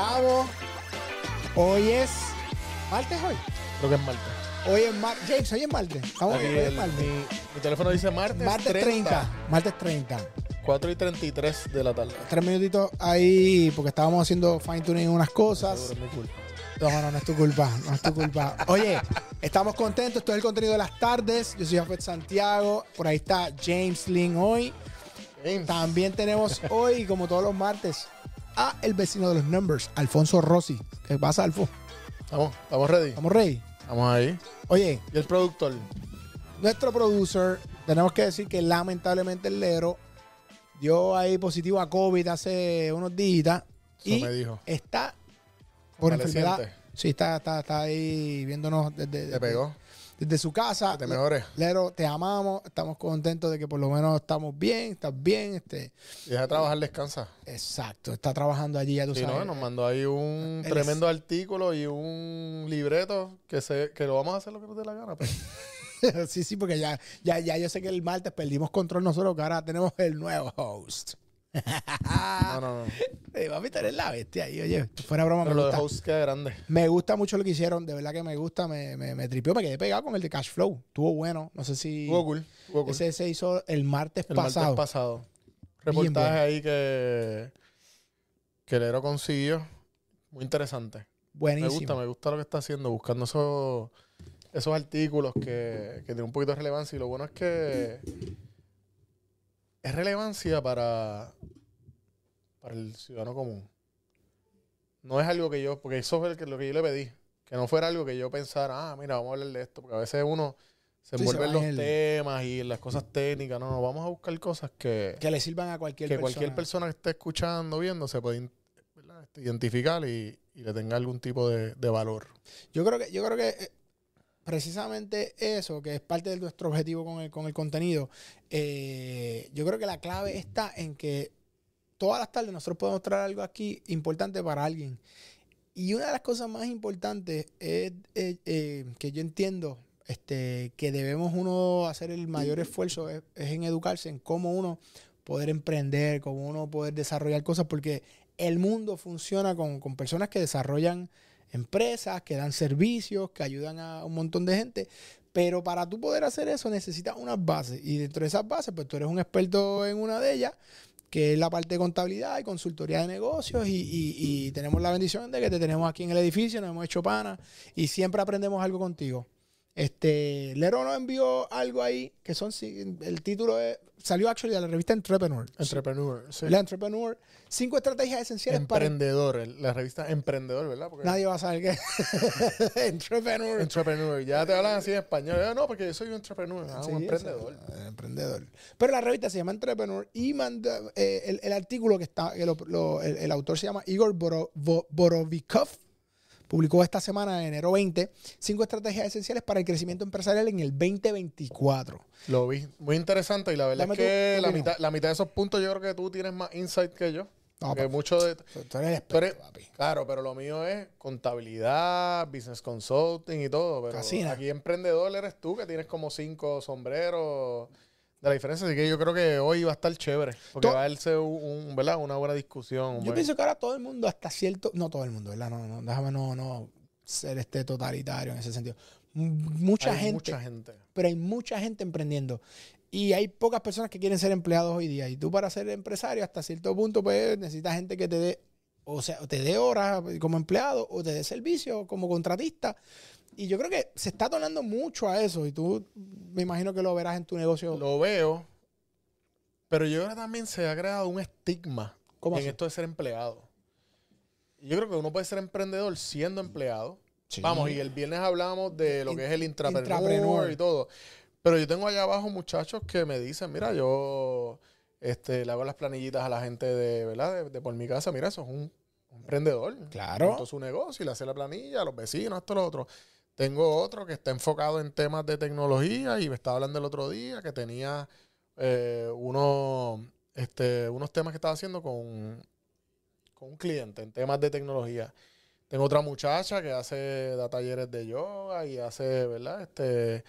Llegamos. Hoy es martes hoy. Creo que es martes. Hoy es martes. James, hoy es martes. Estamos hoy es martes. mi, mi teléfono dice martes, Martes 30. Martes 30. 4 y 33 de la tarde. Tres minutitos ahí porque estábamos haciendo fine tuning en unas cosas. Seguro, es mi culpa. No, no, no es tu culpa, no es tu culpa. Oye, estamos contentos. Esto es el contenido de las tardes. Yo soy Jafet Santiago. Por ahí está James Lin hoy. James, También tenemos hoy, como todos los martes, a el vecino de los numbers, Alfonso Rossi. ¿Qué pasa, Alfo? ¿Estamos, estamos ready. ¿Estamos ready? Estamos ahí. Oye, ¿Y el productor? nuestro producer, tenemos que decir que lamentablemente el Lero dio ahí positivo a COVID hace unos días Eso y me dijo. está por enfermedad. Sí, está, está, está ahí viéndonos desde, Te pegó. Desde su casa. Que te mejores. Lero, te amamos, estamos contentos de que por lo menos estamos bien, estás bien, este, Y de trabajar, descansa. exacto, está trabajando allí, ya tú Sí, sabes. no, nos mandó ahí un Él tremendo artículo y un libreto que se que lo vamos a hacer lo que nos dé la gana. pues. sí, sí, porque ya, ya, ya yo sé que el martes perdimos control nosotros, que ahora tenemos el nuevo host. No, no, no. Eh, papi, tú eres la bestia ahí, oye, fuera broma, me Pero lo de gusta. host queda grande. Me gusta mucho lo que hicieron, de verdad que me gusta, me, me, me tripió, me quedé pegado con el de Cash Flow. Estuvo bueno, no sé si Estuvo cool. estuvo cool. ese se hizo el martes El pasado. martes pasado. Bien Reportaje bueno. ahí que, que el héroe consiguió. Muy interesante. Buenísimo. Me gusta, me gusta lo que está haciendo, buscando esos, esos artículos que, que tienen un poquito de relevancia. Y lo bueno es que es relevancia para, para el ciudadano común. No es algo que yo, porque eso fue que- lo que yo le pedí. Que no fuera algo que yo pensara, ah, mira, vamos a hablar de esto. Porque a veces uno se envuelve en los el- temas y en las cosas técnicas. No, no, vamos a buscar cosas que, Que le sirvan a cualquier que persona. cualquier persona que esté escuchando, viendo, se puede. Este, identificar y, y le tenga algún tipo de, de valor. Yo creo que, yo creo que eh, precisamente eso, que es parte de nuestro objetivo con el, con el contenido, eh, yo creo que la clave está en que todas las tardes nosotros podemos traer algo aquí importante para alguien. Y una de las cosas más importantes es eh, eh, que yo entiendo este, que debemos uno hacer el mayor esfuerzo es, es en educarse, en cómo uno poder emprender, cómo uno poder desarrollar cosas, porque el mundo funciona con, con personas que desarrollan empresas, que dan servicios, que ayudan a un montón de gente. Pero para tú poder hacer eso necesitas unas bases. Y dentro de esas bases, pues tú eres un experto en una de ellas, que es la parte de contabilidad y consultoría de negocios. Y, y- tenemos la bendición de que te tenemos aquí en el edificio, nos hemos hecho pana y siempre aprendemos algo contigo. Este, Lero nos envió algo ahí que son, el título es- salió actually de la revista Entrepreneur. Entrepreneur, sí. La Entrepreneur, cinco estrategias esenciales para Emprendedor, la revista Emprendedor, ¿verdad? Porque Nadie va a saber qué. Entrepreneur. Entrepreneur, ya te hablan así en español. No, porque yo soy un entrepreneur, ah, Sí, un emprendedor. emprendedor. Pero la revista se llama Entrepreneur y manda, eh, el, el artículo que está, lo- el, el autor se llama Igor Boro- Bo- Borovikov. Publicó esta semana, en enero 20, cinco estrategias esenciales para el crecimiento empresarial en el 2024. Lo vi, muy interesante y la verdad Dame es que la mitad, la mitad de esos puntos yo creo que tú tienes más insight que yo. No, porque papi. mucho de... Tú eres Tú papi. Claro, pero lo mío es contabilidad, business consulting y todo. Pero Casina. aquí emprendedor eres tú, que tienes como cinco sombreros de la diferencia. Así que yo creo que hoy va a estar chévere. Porque To- va a darse un, un- ¿verdad? una buena discusión. Yo buen- pienso que ahora todo el mundo, hasta cierto. No todo el mundo, ¿verdad? No, no, déjame no, no ser este totalitario en ese sentido. Mucha hay gente. mucha gente. pero hay mucha gente emprendiendo. Y hay pocas personas que quieren ser empleados hoy día. Y tú para ser empresario hasta cierto punto pues necesitas gente que te dé, o sea, te dé horas como empleado o te dé servicio como contratista. Y yo creo que se está tornando mucho a eso. Y tú me imagino que lo verás en tu negocio. Lo veo, pero yo creo que también se ha creado un estigma ¿Cómo en así? esto de ser empleado. Yo creo que uno puede ser emprendedor siendo empleado. Sí. Vamos, y el viernes hablamos de lo In- que es el intrapreneur, intrapreneur. y todo. Pero yo tengo allá abajo muchachos que me dicen, mira, yo este, le hago las planillitas a la gente de, ¿verdad? De, de por mi casa. Mira, eso es un, un emprendedor. Claro. Montó su negocio y le hace la planilla a los vecinos, esto, lo otro. Tengo otro que está enfocado en temas de tecnología y me estaba hablando el otro día que tenía eh, uno, este, unos temas que estaba haciendo con, con un cliente en temas de tecnología. Tengo otra muchacha que hace da talleres de yoga y hace, ¿verdad? Este,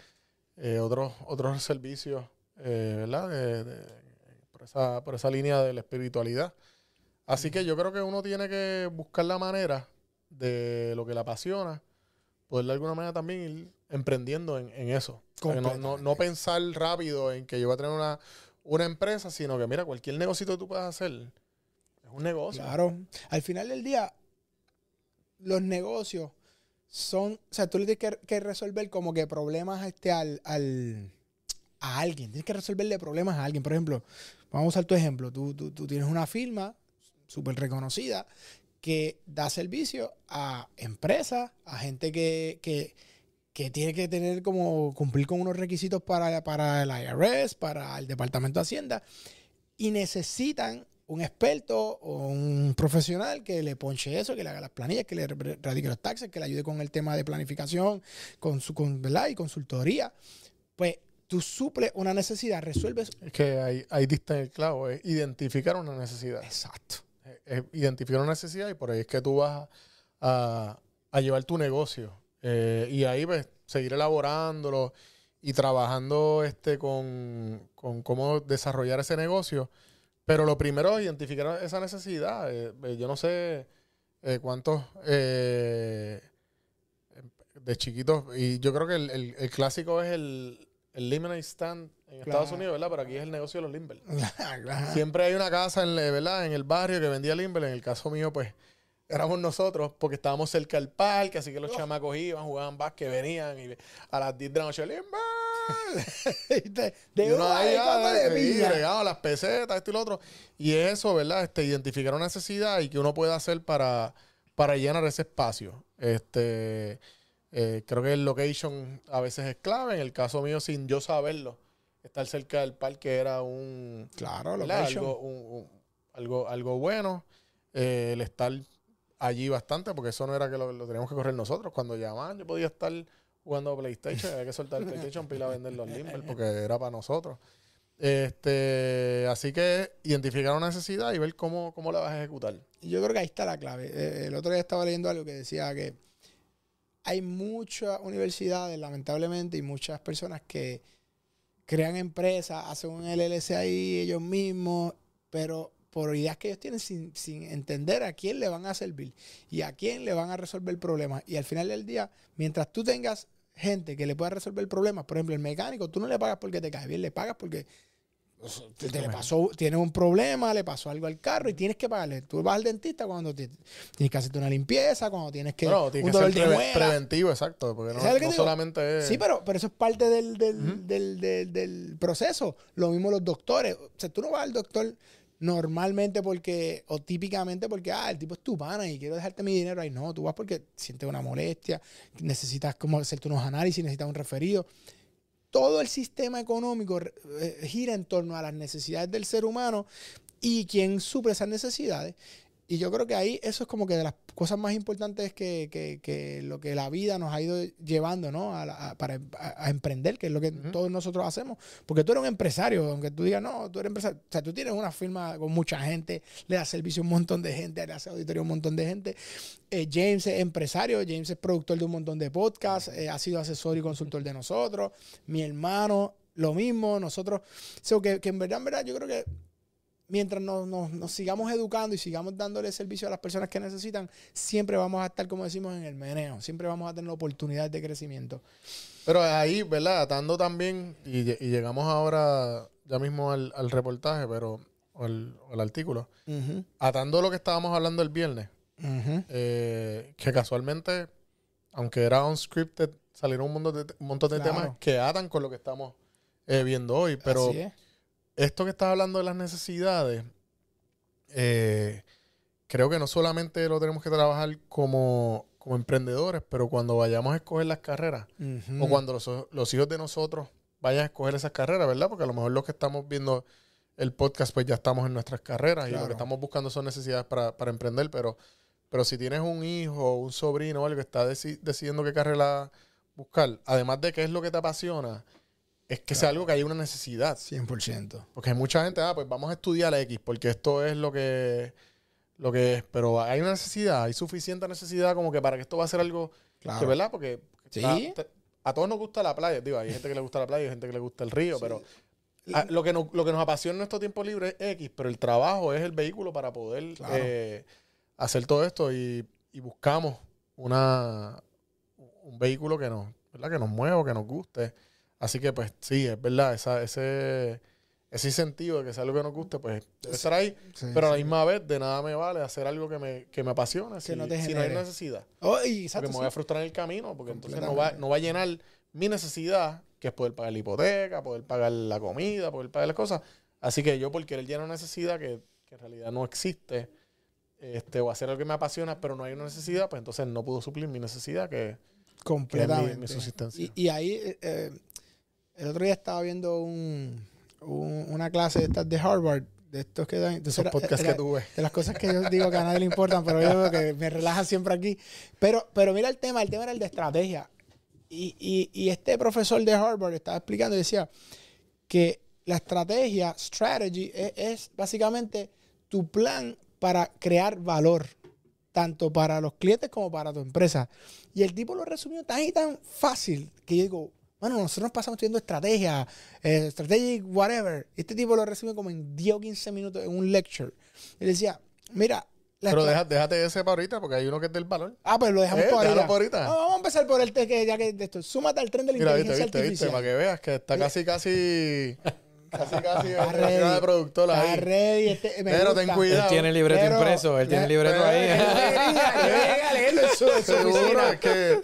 eh, otros, otros servicios, eh, ¿verdad? De- de- por, esa, por esa línea de la espiritualidad. Así que yo creo que uno tiene que buscar la manera de lo que le apasiona, poder de alguna manera también ir emprendiendo en, en eso. O sea, que no, no- no pensar rápido en que yo voy a tener una, una empresa, sino que mira, cualquier negocio que tú puedas hacer es un negocio. Claro. Al final del día, los negocios son, o sea, tú le tienes que, que resolver como que problemas este al, al- a alguien. Tienes que resolverle problemas a alguien. Por ejemplo, vamos a usar tu ejemplo. Tú, tú- tú tienes una firma súper reconocida que da servicio a empresas, a gente que, que, que tiene que tener como cumplir con unos requisitos para, para el IRS, para el Departamento de Hacienda, y necesitan un experto o un profesional que le ponche eso, que le haga las planillas, que le radique los taxes, que le ayude con el tema de planificación, con su con, ¿verdad? y consultoría. Pues tú suples una necesidad, resuelves. Es que ahí, ahí diste el clavo, es identificar una necesidad. Exacto. Es identificar una necesidad y por ahí es que tú vas a, llevar tu negocio. Eh, y ahí pues seguir elaborándolo y trabajando este con, con cómo desarrollar ese negocio. Pero lo primero es identificar esa necesidad. Eh, eh, yo no sé eh, cuántos eh, de chiquitos, y yo creo que el, el- el clásico es el, el lemonade stand en Estados. Unidos, ¿verdad? Pero aquí es el negocio de los Limber. Siempre hay una casa en, ¿verdad? en el barrio que vendía Limber. En el caso mío, pues, éramos nosotros porque estábamos cerca del parque, así que los chamacos iban, jugaban básquet, venían y a las 10 de la noche, Limber. de, Y uno ahí, ah, bregaba las pesetas, esto y lo otro. Y eso, ¿verdad? Este, identificar una necesidad y que uno puede hacer para, para llenar ese espacio. Este, eh, creo que el location a veces es clave. En el caso mío, sin yo saberlo, estar cerca del parque era un, Claro, lo algo, un- un- algo, algo bueno. Eh, el estar allí bastante, porque eso no era que lo, lo teníamos que correr nosotros. Cuando llamaban, yo podía estar jugando PlayStation, había que soltar el PlayStation para ir a vender los Limber, porque era para nosotros. Este, así que identificar una necesidad y ver cómo, cómo la vas a ejecutar. Y yo creo que ahí está la clave. Eh, el otro día estaba leyendo algo que decía que hay muchas universidades, lamentablemente, y muchas personas que crean empresas, hacen un LLC ahí ellos mismos, pero por ideas que ellos tienen sin, sin entender a quién le van a servir y a quién le van a resolver problemas. Y al final del día, mientras tú tengas gente que le pueda resolver problemas, por ejemplo, el mecánico, tú no le pagas porque te cae bien, le pagas porque te, te le pasó, tiene un problema, le pasó algo al carro y tienes que pagarle. Tú vas al dentista cuando te- tienes que hacerte una limpieza, cuando tienes que tiene un que dolor preventivo, exacto, porque no, ¿Sabes lo que no solamente es... Sí, pero, pero eso es parte del, del, del, del- del proceso. Lo mismo los doctores. O sea, tú no vas al doctor normalmente porque, o típicamente porque, ah, el tipo es tu pana y quiero dejarte mi dinero ahí. No, tú vas porque sientes una molestia, necesitas como hacerte unos análisis, necesitas un referido. Todo el sistema económico eh, gira en torno a las necesidades del ser humano y quien suple esas necesidades. Y yo creo que ahí eso es como que de las cosas más importantes que, que- que lo que la vida nos ha ido llevando, ¿no? A, la- a- para a- a emprender, que es lo que todos nosotros hacemos. Porque tú eres un empresario, aunque tú digas, no, tú eres empresario. O sea, tú tienes una firma con mucha gente, le das servicio a un montón de gente, le haces auditoría a un montón de gente. Eh, James es empresario, James es productor de un montón de podcasts, eh, ha sido asesor y consultor de nosotros. Mi hermano, lo mismo, nosotros. So, que, que en verdad, en verdad, yo creo que mientras nos, nos- nos sigamos educando y sigamos dándole servicio a las personas que necesitan, siempre vamos a estar, como decimos, en el meneo. Siempre vamos a tener oportunidades de crecimiento. Pero ahí, ¿verdad? Atando también, y, y llegamos ahora ya mismo al, al reportaje, pero, o al, o artículo, Ujú, atando lo que estábamos hablando el viernes, eh, que casualmente, aunque era unscripted, salieron un montón de, un montón de Claro. temas que atan con lo que estamos eh, viendo hoy. Pero Así es. Esto que estás hablando de las necesidades, eh, creo que no solamente lo tenemos que trabajar como, como emprendedores, pero cuando vayamos a escoger las carreras, o cuando los, los hijos de nosotros vayan a escoger esas carreras, ¿verdad? Porque a lo mejor los que estamos viendo el podcast, pues ya estamos en nuestras carreras y lo que estamos buscando son necesidades para, para emprender, pero, pero si tienes un hijo, un sobrino o algo que está deci- decidiendo qué carrera buscar, además de qué es lo que te apasiona, es que sea Claro. algo que haya una necesidad. 100%. Porque hay mucha gente, ah, pues vamos a estudiar X, porque esto es lo que, lo que es. Pero hay una necesidad, hay suficiente necesidad como que para que esto va a ser algo Claro. que, ¿verdad? Porque Sí. está- te- a todos nos gusta la playa. Digo, hay gente que le gusta la playa, hay gente que le gusta el río, Sí. pero lo, que nos, lo que nos apasiona en nuestro tiempo libre es X, pero el trabajo es el vehículo para poder Claro. eh, hacer todo esto y, y buscamos una, un vehículo que nos, ¿verdad? que nos mueva, que nos guste. Así que, pues, sí, es verdad, esa, ese, ese incentivo de que sea algo que nos guste, pues, debe estar ahí. Sí, Pero a la misma vez, de nada me vale hacer algo que me, que me apasiona si, no si no hay necesidad. Oh, Porque me sí. voy a frustrar en el camino, porque entonces no va, no va a llenar mi necesidad, que es poder pagar la hipoteca, poder pagar la comida, poder pagar las cosas. Así que yo, por querer llenar una necesidad que, que en realidad no existe, este, o hacer algo que me apasiona, pero no hay una necesidad, pues entonces no puedo suplir mi necesidad, que completamente. mi subsistencia. Y, y ahí, eh, eh, el otro día estaba viendo un, un- una clase de estas de Harvard, de estos que dan. entonces esos era- podcasts era- que tuve. de las cosas que yo digo que a nadie le importan, pero yo veo que me relajan siempre aquí. Pero, pero mira el tema, el tema era el de estrategia. Y, y- y este profesor de Harvard estaba explicando y decía que la estrategia, strategy, es, es básicamente tu plan para crear valor, tanto para los clientes como para tu empresa. Y el tipo lo resumió tan y tan fácil que yo digo, bueno, nosotros nos pasamos estudiando estrategia, eh, strategic whatever. Este tipo lo resumió como en 10 o 15 minutos en un lecture. Y decía, mira, la Pero deja- déjate ese para ahorita, porque hay uno que es del valor. Ah, pues lo dejamos Eh, ahí. por ahorita. vamos a empezar por el que ya que de esto. Súmate al tren de la Mira, viste, inteligencia viste, viste, artificial. para que veas que está casi, casi, casi, casi Está la de ready. productora Está ahí. ready, este, me Pero ten gusta. cuidado. Él tiene el libreto Pero- impreso, él tiene libreto ahí. Qué alegría, que llegue a leerlo en su, en su Seguro es que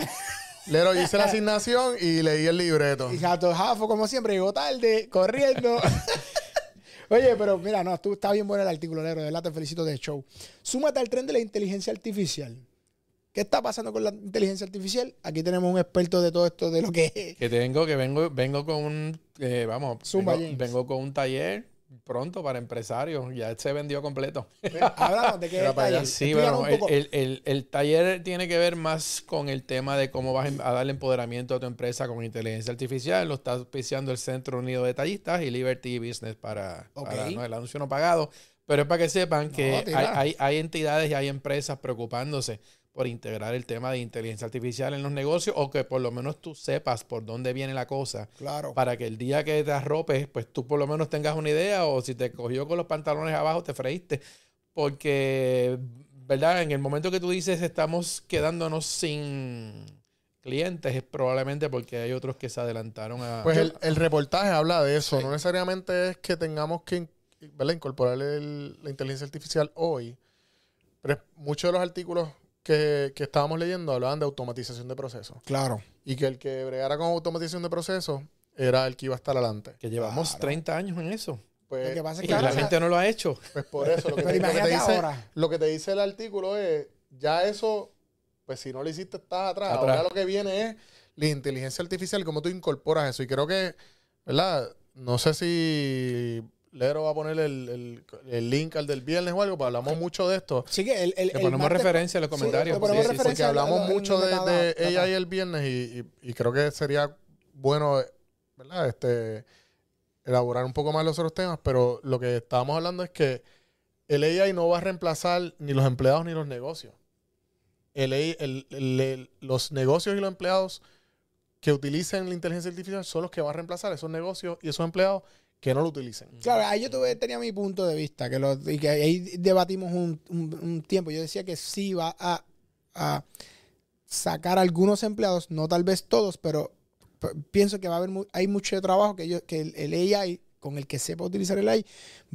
Lero, hice la asignación y leí el libreto. Y Jato Jafo, como siempre, llegó tarde, corriendo. Oye, pero mira, no, tú está bien bueno el artículo, Lero, de verdad te felicito de show. Súmate al tren de la inteligencia artificial. ¿Qué está pasando con la inteligencia artificial? Aquí tenemos un experto de todo esto, de lo que es. Que tengo, que vengo, vengo con un, eh, vamos, Zumba, vengo, James. vengo con un taller pronto para empresarios. Ya se vendió completo. Háblanos de qué allá. taller. Sí, bueno, el, el- el- el taller tiene que ver más con el tema de cómo vas a darle empoderamiento a tu empresa con inteligencia artificial. Lo está auspiciando el Centro Unido de Tallistas y Liberty Business para, Ok. para, ¿no? el anuncio no pagado. Pero es para que sepan que hay- hay entidades y hay empresas preocupándose por integrar el tema de inteligencia artificial en los negocios o que por lo menos tú sepas por dónde viene la cosa Claro. para que el día que te arropes, pues tú por lo menos tengas una idea o si te cogió con los pantalones abajo, te freíste. Porque, ¿verdad? En el momento que tú dices estamos quedándonos sin clientes, es probablemente porque hay otros que se adelantaron a... Pues el, el reportaje habla de eso. No necesariamente es que tengamos que ¿verdad? incorporar el- la inteligencia artificial hoy. Pero muchos de los artículos que, que estábamos leyendo hablaban de automatización de procesos. Claro. Y que el que bregara con automatización de procesos era el que iba a estar adelante. que llevamos Claro. 30 años en eso. Pues, Lo que pasa es Y que la gente no lo ha hecho. pues por eso, lo que, Pero te, lo que te imagínate dice, ahora. lo que te dice el artículo es, ya eso, pues si no lo hiciste, estás atrás. Atrás. Ahora lo que viene es la inteligencia artificial, cómo tú incorporas eso. Y creo que, ¿verdad? No sé si Lero va a poner el, el- el link al del viernes o algo, pues hablamos mucho de esto. Sí que el, el, Le el ponemos martes- referencia en los comentarios. Sí, sí, sí. referencia Porque hablamos mucho de, de data. AI el viernes y, y- y creo que sería bueno, ¿verdad? Este, elaborar un poco más los otros temas, pero lo que estábamos hablando es que el AI no va a reemplazar ni los empleados ni los negocios. El AI el- el- el- los negocios y los empleados que utilicen la inteligencia artificial son los que van a reemplazar esos negocios y esos empleados que no lo utilicen. Claro, ahí yo tuve, tenía mi punto de vista, que lo, y que ahí debatimos un, un- un tiempo. Yo decía que sí va a, a sacar algunos empleados, no tal vez todos, pero pienso que va a haber hay mucho trabajo que, yo, que el, el AI, con el que sepa utilizar el AI,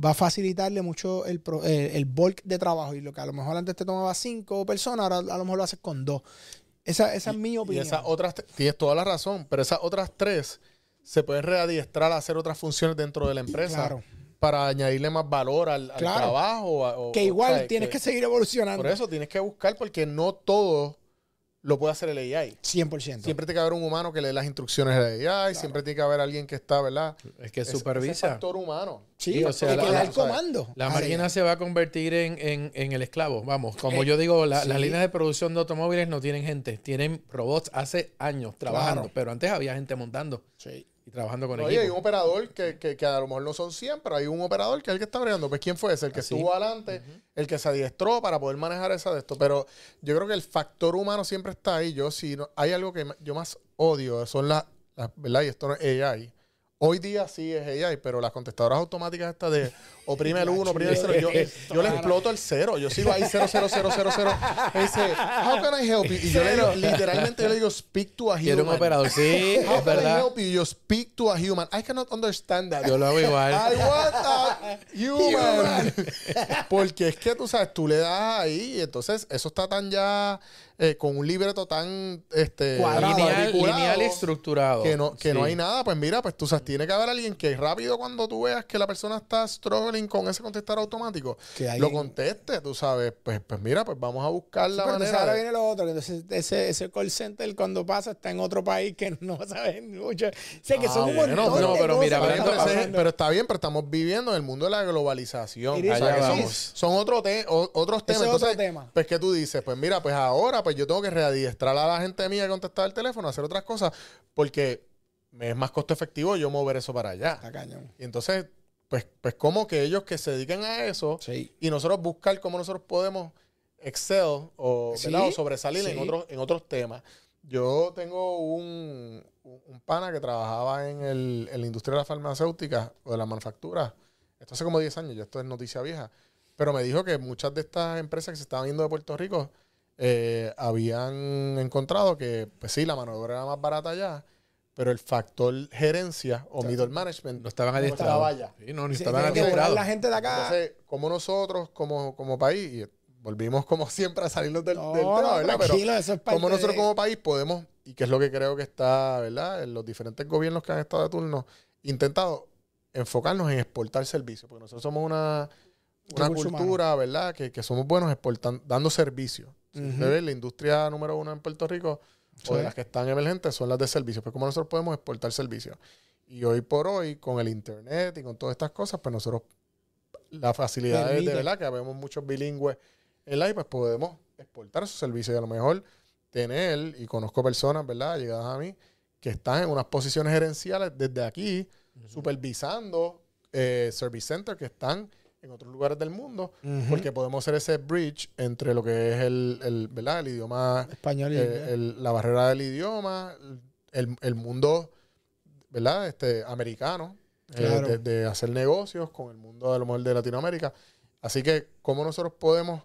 va a facilitarle mucho el, pro- el bulk de trabajo. Y lo que a lo mejor antes te tomaba cinco personas, ahora a lo mejor lo haces con dos. Esa, esa es mi Y opinión. esas otras, tienes toda la razón, pero esas otras tres se pueden readiestrar a hacer otras funciones dentro de la empresa Claro. para añadirle más valor al, al Claro. trabajo. o a- o- que o, igual tienes que, seguir evolucionando. Por eso tienes que buscar porque no todo lo puede hacer el AI. 100%. Siempre tiene que haber un humano que lee las instrucciones del AI, siempre tiene que haber alguien que está, ¿verdad? Es que supervisa. factor humano. Sí, Sí, o sea, que la- le da el comando. La máquina se va a convertir en, en- en el esclavo. Vamos, como Eh, yo digo, la- sí. las líneas de producción de automóviles no tienen gente, tienen robots hace años trabajando, Claro. pero antes había gente montando Sí. Y trabajando con Oye, hay un operador que, que, que a lo mejor no son 100, pero hay un operador que es el que está bregando. Pues, ¿quién fue ese? El que Así. estuvo adelante, el que se adiestró para poder manejar esa de esto. Pero yo creo que el factor humano siempre está ahí. Yo, si no, hay algo que yo más odio, son las, las- ¿verdad? Y esto no es AI. Hoy día sí es AI, pero las contestadoras automáticas estas de oprime el 1, oprime el 0, yo, yo le exploto el 0. Yo sigo ahí 0, 0, 0, 0, 0. Me dice, how can I help you? Y yo le digo, literalmente yo le digo, speak to a Quiero un human. operador. Sí, How es can I help you? You speak to a human. I cannot understand that. Yo lo hago igual. I want a human. Porque es que tú sabes, tú le das ahí y entonces eso está tan ya eh, con un libreto tan este Cuadrado, Lineal, lineal y estructurado. que no, que no Sí. hay nada, pues mira, pues tú sabes, tiene que haber alguien que rápido cuando tú veas que la persona está struggling con ese contestar automático, Que lo alguien- conteste, tú sabes, pues, pues mira, pues vamos a buscar la Pero entonces manera. ahora de- viene lo otro, que entonces ese, ese call center cuando pasa está en otro país que no sabe mucho. Sé que Ah, son un bueno, montón pero- de pero mira, cosas que Pero, ese- pasando. pero está bien, pero estamos viviendo en el mundo de la globalización. O sea, que son, son otro te- o- otros temas. Ese es otro Entonces, tema. Pues, ¿qué tú dices? Pues mira, pues ahora pues yo tengo que readiestrar a la gente mía que contestar el teléfono, hacer otras cosas, porque me es más costo efectivo yo mover eso para allá. Está cañón. Y entonces, pues, pues como que ellos que se dediquen a eso Sí. y nosotros buscar cómo nosotros podemos excel o, Sí, ¿verdad? o sobresalir en, otros, en otros temas. Yo tengo un, un un pana que trabajaba en, el, en la industria de la farmacéutica o de la manufactura. Esto hace como 10 años, ya esto es noticia vieja. Pero me dijo que muchas de estas empresas que se estaban yendo de Puerto Rico eh, habían encontrado que, pues sí, la mano de obra era más barata allá, pero el factor gerencia o middle management No estaban no estaba allá. Sí, no, ni Sí, estaban adiestrados. la gente de acá. Entonces, como nosotros, como, como país, y volvimos como siempre a salirnos del, No, del tema, ¿verdad? Pero eso es parte como nosotros como país podemos, y que es lo que creo que está, ¿verdad? En los diferentes gobiernos que han estado de turno, intentado enfocarnos en exportar servicios, porque nosotros somos una, una cultura, ¿verdad? Que, que somos buenos exportando, dando servicios. Si Ujú. usted ve, la industria número uno en Puerto Rico, o de las que están emergentes, son las de servicios. Pues como nosotros podemos exportar servicios. Y hoy por hoy, con el internet y con todas estas cosas, pues nosotros, la facilidad de, Permite. verdad que habemos muchos bilingües en live, pues podemos exportar esos servicios y a lo mejor tener, y conozco personas, ¿verdad? Llegadas a mí, que están en unas posiciones gerenciales desde aquí, supervisando eh, service centers que están en otros lugares del mundo, porque podemos hacer ese bridge entre lo que es el, el, ¿verdad? el idioma Español y eh, el- la barrera del idioma, el, el mundo, ¿verdad? Este, americano, eh, de, de hacer negocios con el mundo a lo mejor de Latinoamérica. Así que, ¿cómo nosotros podemos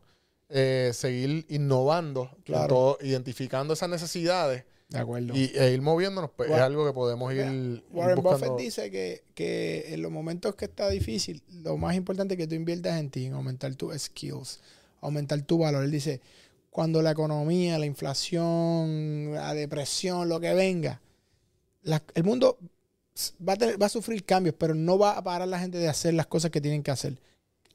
eh, seguir innovando, en Claro. todo, identificando esas necesidades De acuerdo. y, e ir moviéndonos? Pues es algo que podemos ir, Warren buscando. Buffett dice que, que en los momentos que está difícil, lo más importante es que tú inviertas en ti, en aumentar tus skills, aumentar tu valor. Él dice, cuando la economía, la inflación, la depresión, lo que venga, la- el mundo va a, tener- va a sufrir cambios, pero no va a parar la gente de hacer las cosas que tienen que hacer.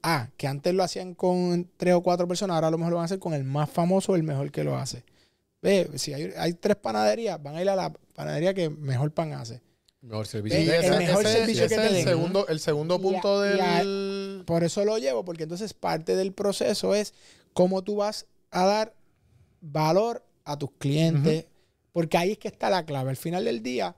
Ah, que antes lo hacían con tres o cuatro personas, ahora a lo mejor lo van a hacer con el más famoso o el mejor que lo hace. Ve, si hay, hay tres panaderías, van a ir a la panadería que mejor pan hace. Mejor servicio. el ese, mejor ese- servicio ese que es te el segundo, el segundo punto y a- del... Por eso lo llevo, porque entonces parte del proceso es cómo tú vas a dar valor a tus clientes, porque ahí es que está la clave. Al final del día,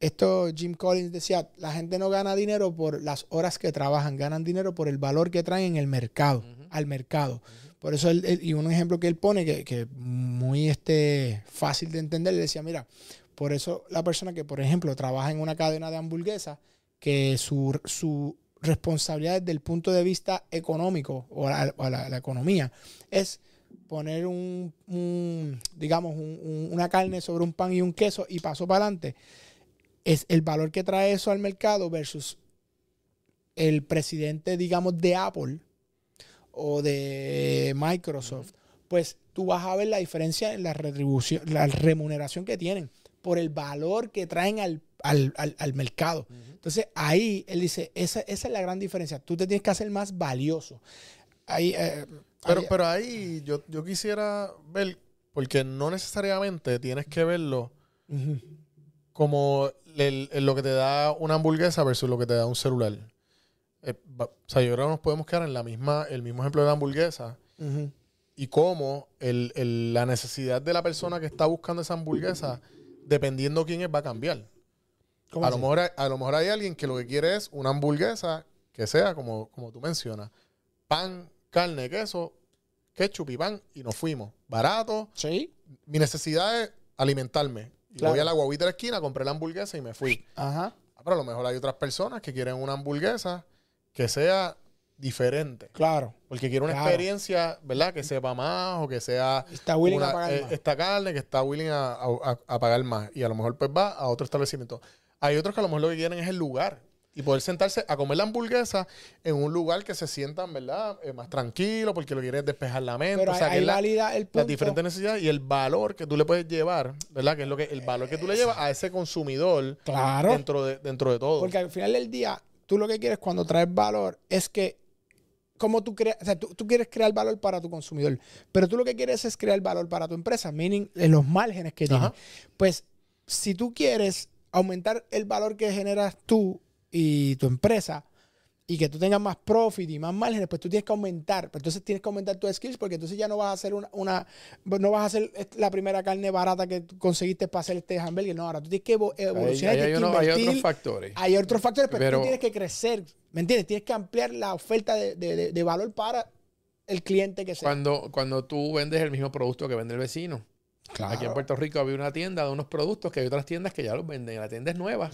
esto Jim Collins decía, la gente no gana dinero por las horas que trabajan, ganan dinero por el valor que traen en el mercado. Al mercado. Por eso, él- y un ejemplo que él pone, que, que muy este, fácil de entender, le decía, mira, por eso la persona que, por ejemplo, trabaja en una cadena de hamburguesas, que su, su responsabilidad desde el punto de vista económico o la, la- economía es poner un, digamos, un- una carne sobre un pan y un queso y paso para adelante. Es el valor que trae eso al mercado versus el presidente, digamos, de Apple o de Microsoft. Pues tú vas a ver la diferencia en la retribución, la remuneración que tienen por el valor que traen al, al- al- al mercado. Entonces ahí él dice, esa, esa es la gran diferencia. Tú te tienes que hacer más valioso. Ahí, eh, Pero, ahí- pero ahí yo, yo quisiera ver, porque no necesariamente tienes que verlo como el- el- lo que te da una hamburguesa versus lo que te da un celular. Eh, o sea, yo creo que nos podemos quedar en la misma, el mismo ejemplo de la hamburguesa y cómo el- el- la necesidad de la persona que está buscando esa hamburguesa, dependiendo quién es, va a cambiar. ¿Cómo A lo, mejor, hay- a lo mejor hay alguien que lo que quiere es una hamburguesa que sea, como, como tú mencionas, pan, carne, queso, ketchup y pan, y nos fuimos. Barato. Sí. Mi necesidad es alimentarme. Claro. voy a la guaguita de la esquina, compré la hamburguesa y me fui. Ajá. Pero a lo mejor hay otras personas que quieren una hamburguesa que sea diferente. Claro. Porque quiere una Claro. experiencia, ¿verdad? Que sepa más o que sea Está willing una- a pagar eh, más. esta carne que está willing a, a- a pagar más. Y a lo mejor pues va a otro establecimiento. Hay otros que a lo mejor lo que quieren es el lugar. Y poder sentarse a comer la hamburguesa en un lugar que se sientan, ¿verdad? Eh, más tranquilo porque lo quieren despejar la mente. Pero o sea, ahí que es la- el punto. las diferentes necesidades y el valor que tú le puedes llevar, ¿verdad? Que es lo que el valor que tú le llevas a ese consumidor Claro. dentro de dentro de todo. Porque al final del día, tú lo que quieres cuando traes valor es que, como tú creas, o sea, tú, tú quieres crear valor para tu consumidor, pero tú lo que quieres es crear valor para tu empresa, meaning en los márgenes que tiene. Ajá. Pues, si tú quieres aumentar el valor que generas tú y tu empresa, y que tú tengas más profit y más márgenes, pues tú tienes que aumentar. Pero entonces tienes que aumentar tus skills porque entonces ya no vas a hacer una, una- no vas a hacer la primera carne barata que conseguiste para hacer este hamburger. No, ahora tú tienes que evolucionar. hay, uno- hay otros factores. Hay otros factores, pero, Pero- tú tienes que crecer. ¿Me entiendes? Tienes que ampliar la oferta de, de- de- de valor para el cliente que sea. Cuando, cuando tú vendes el mismo producto que vende el vecino. Claro. Aquí en Puerto Rico había una tienda de unos productos que hay otras tiendas que ya los venden. La tienda es nueva.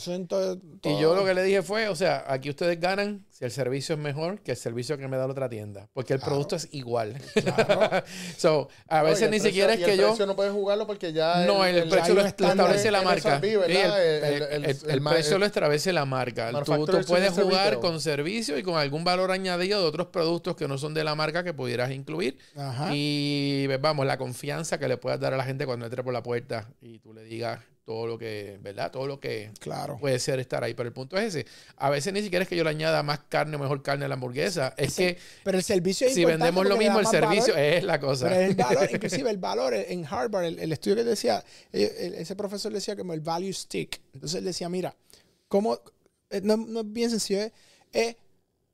Y yo lo que le dije fue, o sea, aquí ustedes ganan si el servicio es mejor que el servicio que me da la otra tienda. Porque el Claro. producto es igual. Claro. so, a veces el ni precio- siquiera es que el yo... precio no puedes jugarlo porque ya. No, el, precio lo, establece la marca. El, El- el- el- el- el el precio el- lo establece la marca. Tú, tú puedes jugar con servicio y con algún valor añadido de otros productos que no son de la marca que pudieras incluir. Ajá. Y vamos, la confianza que le puedas dar a la gente cuando entre por la puerta y tú le digas todo lo que, ¿verdad? Todo lo que Claro. puede ser estar ahí. Pero el punto es ese. A veces ni siquiera es que yo le añada más carne o mejor carne a la hamburguesa. Es Sí, que Pero el servicio es si vendemos lo mismo, el servicio valor. es la cosa. Pero el valor, inclusive el valor en Harvard, el, el estudio que decía, eh, ese profesor decía como el value stick. Entonces él decía, mira, ¿cómo? eh, No, no es bien sencillo, es, es,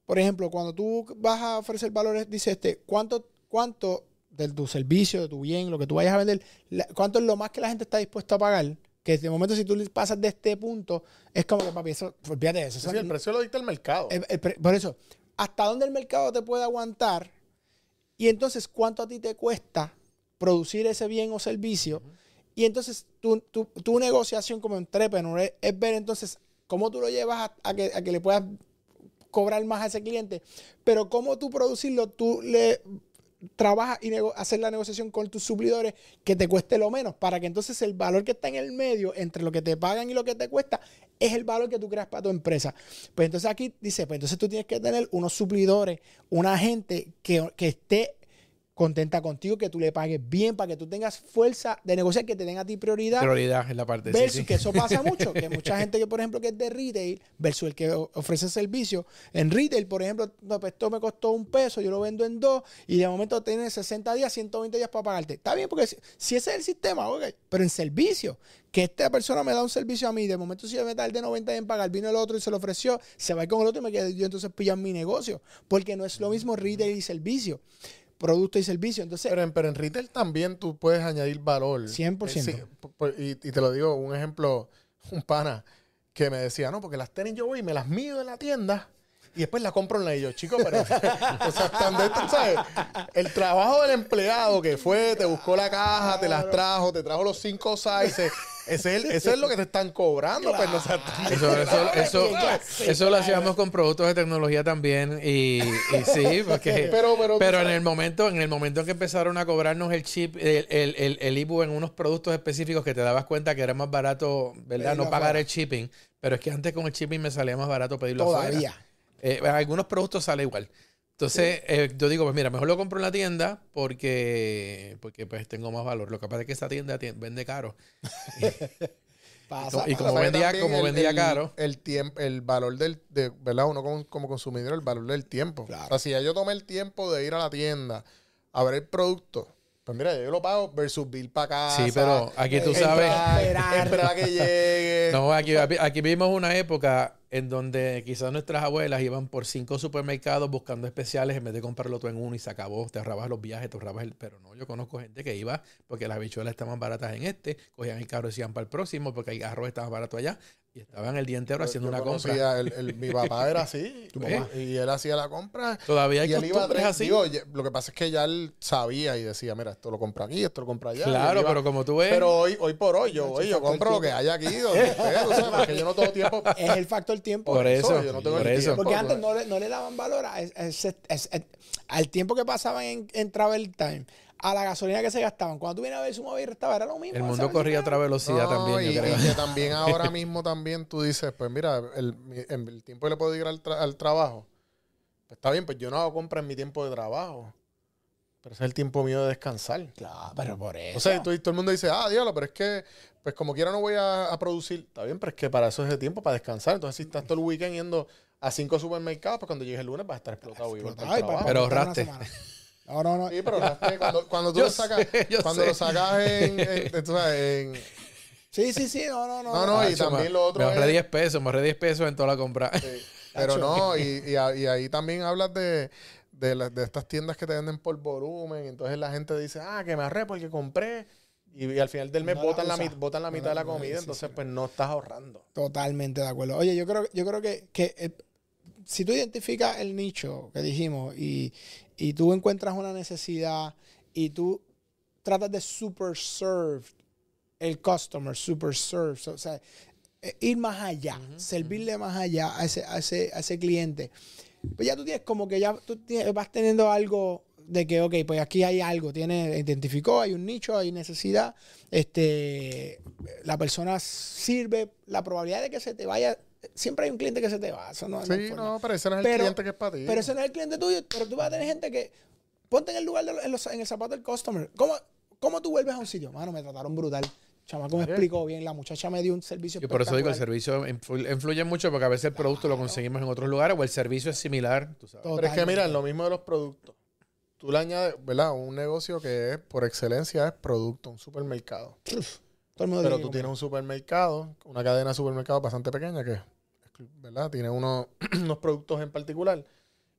por ejemplo, cuando tú vas a ofrecer valores, dice este, ¿cuánto, cuánto de tu servicio, de tu bien, lo que tú vayas a vender, cuánto es lo más que la gente está dispuesta a pagar? Que de momento si tú pasas de este punto, es como que, papi, eso, olvídate de eso. Sí, el precio lo dicta el mercado. el- el pre- por eso, ¿hasta dónde el mercado te puede aguantar? Y entonces, ¿cuánto a ti te cuesta producir ese bien o servicio? Y entonces, tu, tu- tu negociación como entrepreneur es, es ver entonces cómo tú lo llevas a, a que, a que le puedas cobrar más a ese cliente, pero cómo tú producirlo, tú le trabajas y hacer la negociación con tus suplidores que te cueste lo menos, para que entonces el valor que está en el medio entre lo que te pagan y lo que te cuesta es el valor que tú creas para tu empresa. Pues entonces aquí dice, pues entonces tú tienes que tener unos suplidores, una gente que, que esté contenta contigo, que tú le pagues bien, para que tú tengas fuerza de negociar, que te den a ti prioridad. Prioridad es la parte. sí, Versus sí. que eso pasa mucho, que mucha gente que, por ejemplo, que es de retail, versus el que ofrece servicio. En retail, por ejemplo, no, pues esto me costó un peso, yo lo vendo en dos, y de momento tienes 60 días, 120 días para pagarte. Está bien, porque si, si ese es el sistema, ok, pero en servicio, que esta persona me da un servicio a mí, de momento si yo me tardé 90 días en pagar, vino el otro y se lo ofreció, se va con el otro y me quedo yo entonces pillan mi negocio, porque no es lo mismo retail y servicio, producto y servicio. Entonces, Pero en, pero en retail también tú puedes añadir valor. 100%. Eh, sí, y, y te lo digo, un ejemplo, un pana que me decía, no, porque las tenis yo voy y me las mido en la tienda y después las compro en la y yo, chico, pero, o sea. El trabajo del empleado que fue, te buscó la caja, te las trajo, te trajo los cinco sizes, ese es, el- eso es lo que te están cobrando, pues no seas tan Eso, eso, eso, eso lo hacíamos con productos de tecnología también y, y sí, porque Pero- pero pero en el momento en el momento en que empezaron a cobrarnos el chip, el, el, el, el IBU en unos productos específicos que te dabas cuenta que era más barato, ¿verdad? Pedirlo No pagar afuera. el shipping, pero es que antes con el shipping me salía más barato pedirlo afuera. todavía. Eh, algunos productos sale igual. Entonces, eh, yo digo, pues mira, mejor lo compro en la tienda porque, porque pues tengo más valor. Lo que pasa es que esta tienda tien- vende caro. Pasa, Y como ¿Sabes vendía- como vendía caro. El, tiempo, el valor del, de, ¿verdad? Uno como, como consumidor, el valor del tiempo. Claro. O sea, si ya yo tomé el tiempo de ir a la tienda a ver el producto, pues mira, yo lo pago versus bill para casa. Sí, pero aquí tú entrar, sabes- Esperar. Esperar a que llegue. No, aquí, aquí vivimos una época en donde quizás nuestras abuelas iban por cinco supermercados buscando especiales en vez de comprarlo todo en uno y se acabó. Te ahorrabas los viajes, te ahorrabas el... Pero no, yo conozco gente que iba porque las habichuelas estaban baratas en este, cogían el carro y se iban para el próximo porque el arroz estaba barato allá. Y estaban el día entero haciendo Yo una compra. el- el- mi papá era así. ¿Tu y- papá? Y él hacía la compra. Todavía hay y él iba a tres. así. Digo, lo que pasa es que ya él sabía y decía, mira, esto lo compra aquí, esto lo compra allá. claro, iba- pero como tú ves, Pero hoy, hoy por hoy, yo yo compro lo que haya aquí. donde tú sabes, yo no tengo tiempo. Es el factor tiempo. por eso, yo no tengo por el eso. tiempo. Porque antes no le, no le daban valor a ese- ese- ese- al tiempo que pasaban en, en Travel Time, a la gasolina que se gastaban. Cuando tú vienes a ver su móvil restaba, era lo mismo. el mundo corría a otra velocidad No, también, y, yo creo. y que también ahora mismo también tú dices, pues mira, el, mi- en el tiempo que le puedo dedicar al, tra- al trabajo, pues está bien, pues yo no hago compra en mi tiempo de trabajo. Pero ese es el tiempo mío de descansar. Claro, pero por eso. O sea, tú- todo el mundo dice, ah, diablo, pero es que, pues como quiera no voy a, a producir. Está bien, pero es que para eso es el tiempo, para descansar. Entonces, si estás todo el weekend yendo a cinco supermercados, pues cuando llegues el lunes vas a estar explotado. el Ay, para- trabajo. Pero para ahorraste. No, no, no. Sí, pero cuando, cuando tú Yo lo sacas, sé, cuando sé. lo sacas en, en- en- Sí, sí, sí, no, no, no. No, no, y también me- lo otro Me ahorré es- 10 pesos, me ahorré 10 pesos en toda la compra. Sí, Pero no, y, y, ahí también hablas de, de, la- de estas tiendas que te venden por volumen. Entonces la gente dice, ah, que me ahorré porque compré. Y, y al final del mes No botan, la, botan la mitad de la comida. sí, entonces, sí. pues no estás ahorrando. Totalmente de acuerdo. Oye, yo creo, yo creo que, que el- si tú identificas el nicho que dijimos y, y tú encuentras una necesidad y tú tratas de super serve el customer, super serve, o sea, eh, ir más allá, servirle más allá a ese, a ese, a ese cliente. Pues ya tú tienes como que ya tú tienes- vas teniendo algo de que, ok, pues aquí hay algo, tiene, identificó, hay un nicho, hay necesidad, este, la persona sirve, la probabilidad de que se te vaya, siempre hay un cliente que se te va, eso no, Sí, forma. no, pero ese no es el cliente que es para ti. Pero ese no es el cliente tuyo, pero tú vas a tener gente que, ponte en el lugar, de los- en, los- en el zapato del customer, ¿cómo, ¿cómo tú vuelves a un sitio? Mano, me trataron brutal. Chamaco me explicó bien, la muchacha me dio un servicio Y por eso digo, el servicio influ- influye mucho porque a veces el producto lo conseguimos en otros lugares o el servicio es similar, tú sabes. Todo. Pero es que mira, lo mismo de los productos. Tú le añades, ¿verdad? Un negocio que es, por excelencia, es producto, un supermercado. Todo el mundo Pero tú tienes un supermercado, una cadena de supermercados bastante pequeña que, ¿verdad? Tiene unos, unos productos en particular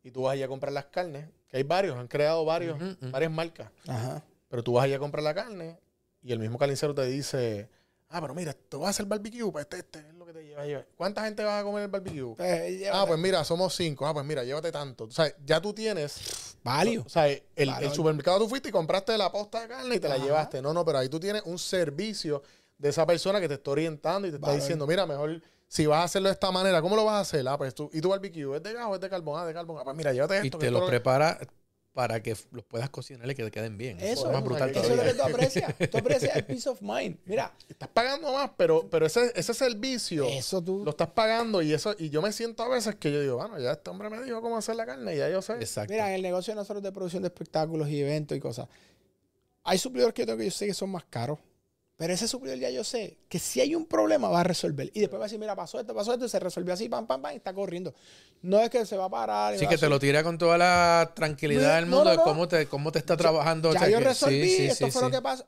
y tú vas allá a comprar las carnes, que hay varios, han creado varios, varias marcas. Ajá. pero tú vas allá a comprar la carne y el mismo carnicero te dice, ah, pero mira, tú vas a hacer barbecue, pues este, este es lo que te lleva a llevar. ¿Cuánta gente va a comer el barbecue? Pues, llévate. Ah, pues mira, somos cinco. Ah, pues mira, llévate tanto. O sea, ya tú tienes Value. o sea, el, el supermercado tú fuiste y compraste la posta de carne y te la llevaste. No, no, pero ahí tú tienes un servicio de esa persona que te está orientando y te está Valor. diciendo, mira, mejor si vas a hacerlo de esta manera, ¿cómo lo vas a hacer? Ah, pues tú, y tu barbecue, ¿es de gas o es de carbón? Ah, de carbón. Ah, pues mira, llévate esto. Y que te los lo- prepara para que los puedas cocinar y que te queden bien. Eso, es más brutal eso Eso es lo que tú aprecias. Tú aprecias el peace of mind. Mira, Estás pagando más, pero, pero ese, ese servicio eso tú. lo estás pagando y eso y yo me siento a veces que yo digo, bueno, ya este hombre me dijo cómo hacer la carne y ya yo sé. Exacto. Mira, en el negocio de nosotros de producción de espectáculos y eventos y cosas, hay suplidores que yo tengo que yo sé que son más caros. Pero ese suplidor ya yo sé que si hay un problema va a resolver. Y después va a decir, mira, pasó esto, pasó esto, y se resolvió así, pam, pam, pam, y está corriendo. No es que se va a parar. va que te lo tira con toda la tranquilidad del No, mundo no, de cómo te, cómo te está trabajando. Ya o sea, yo resolví, sí, sí, esto sí, fue sí. lo que pasa.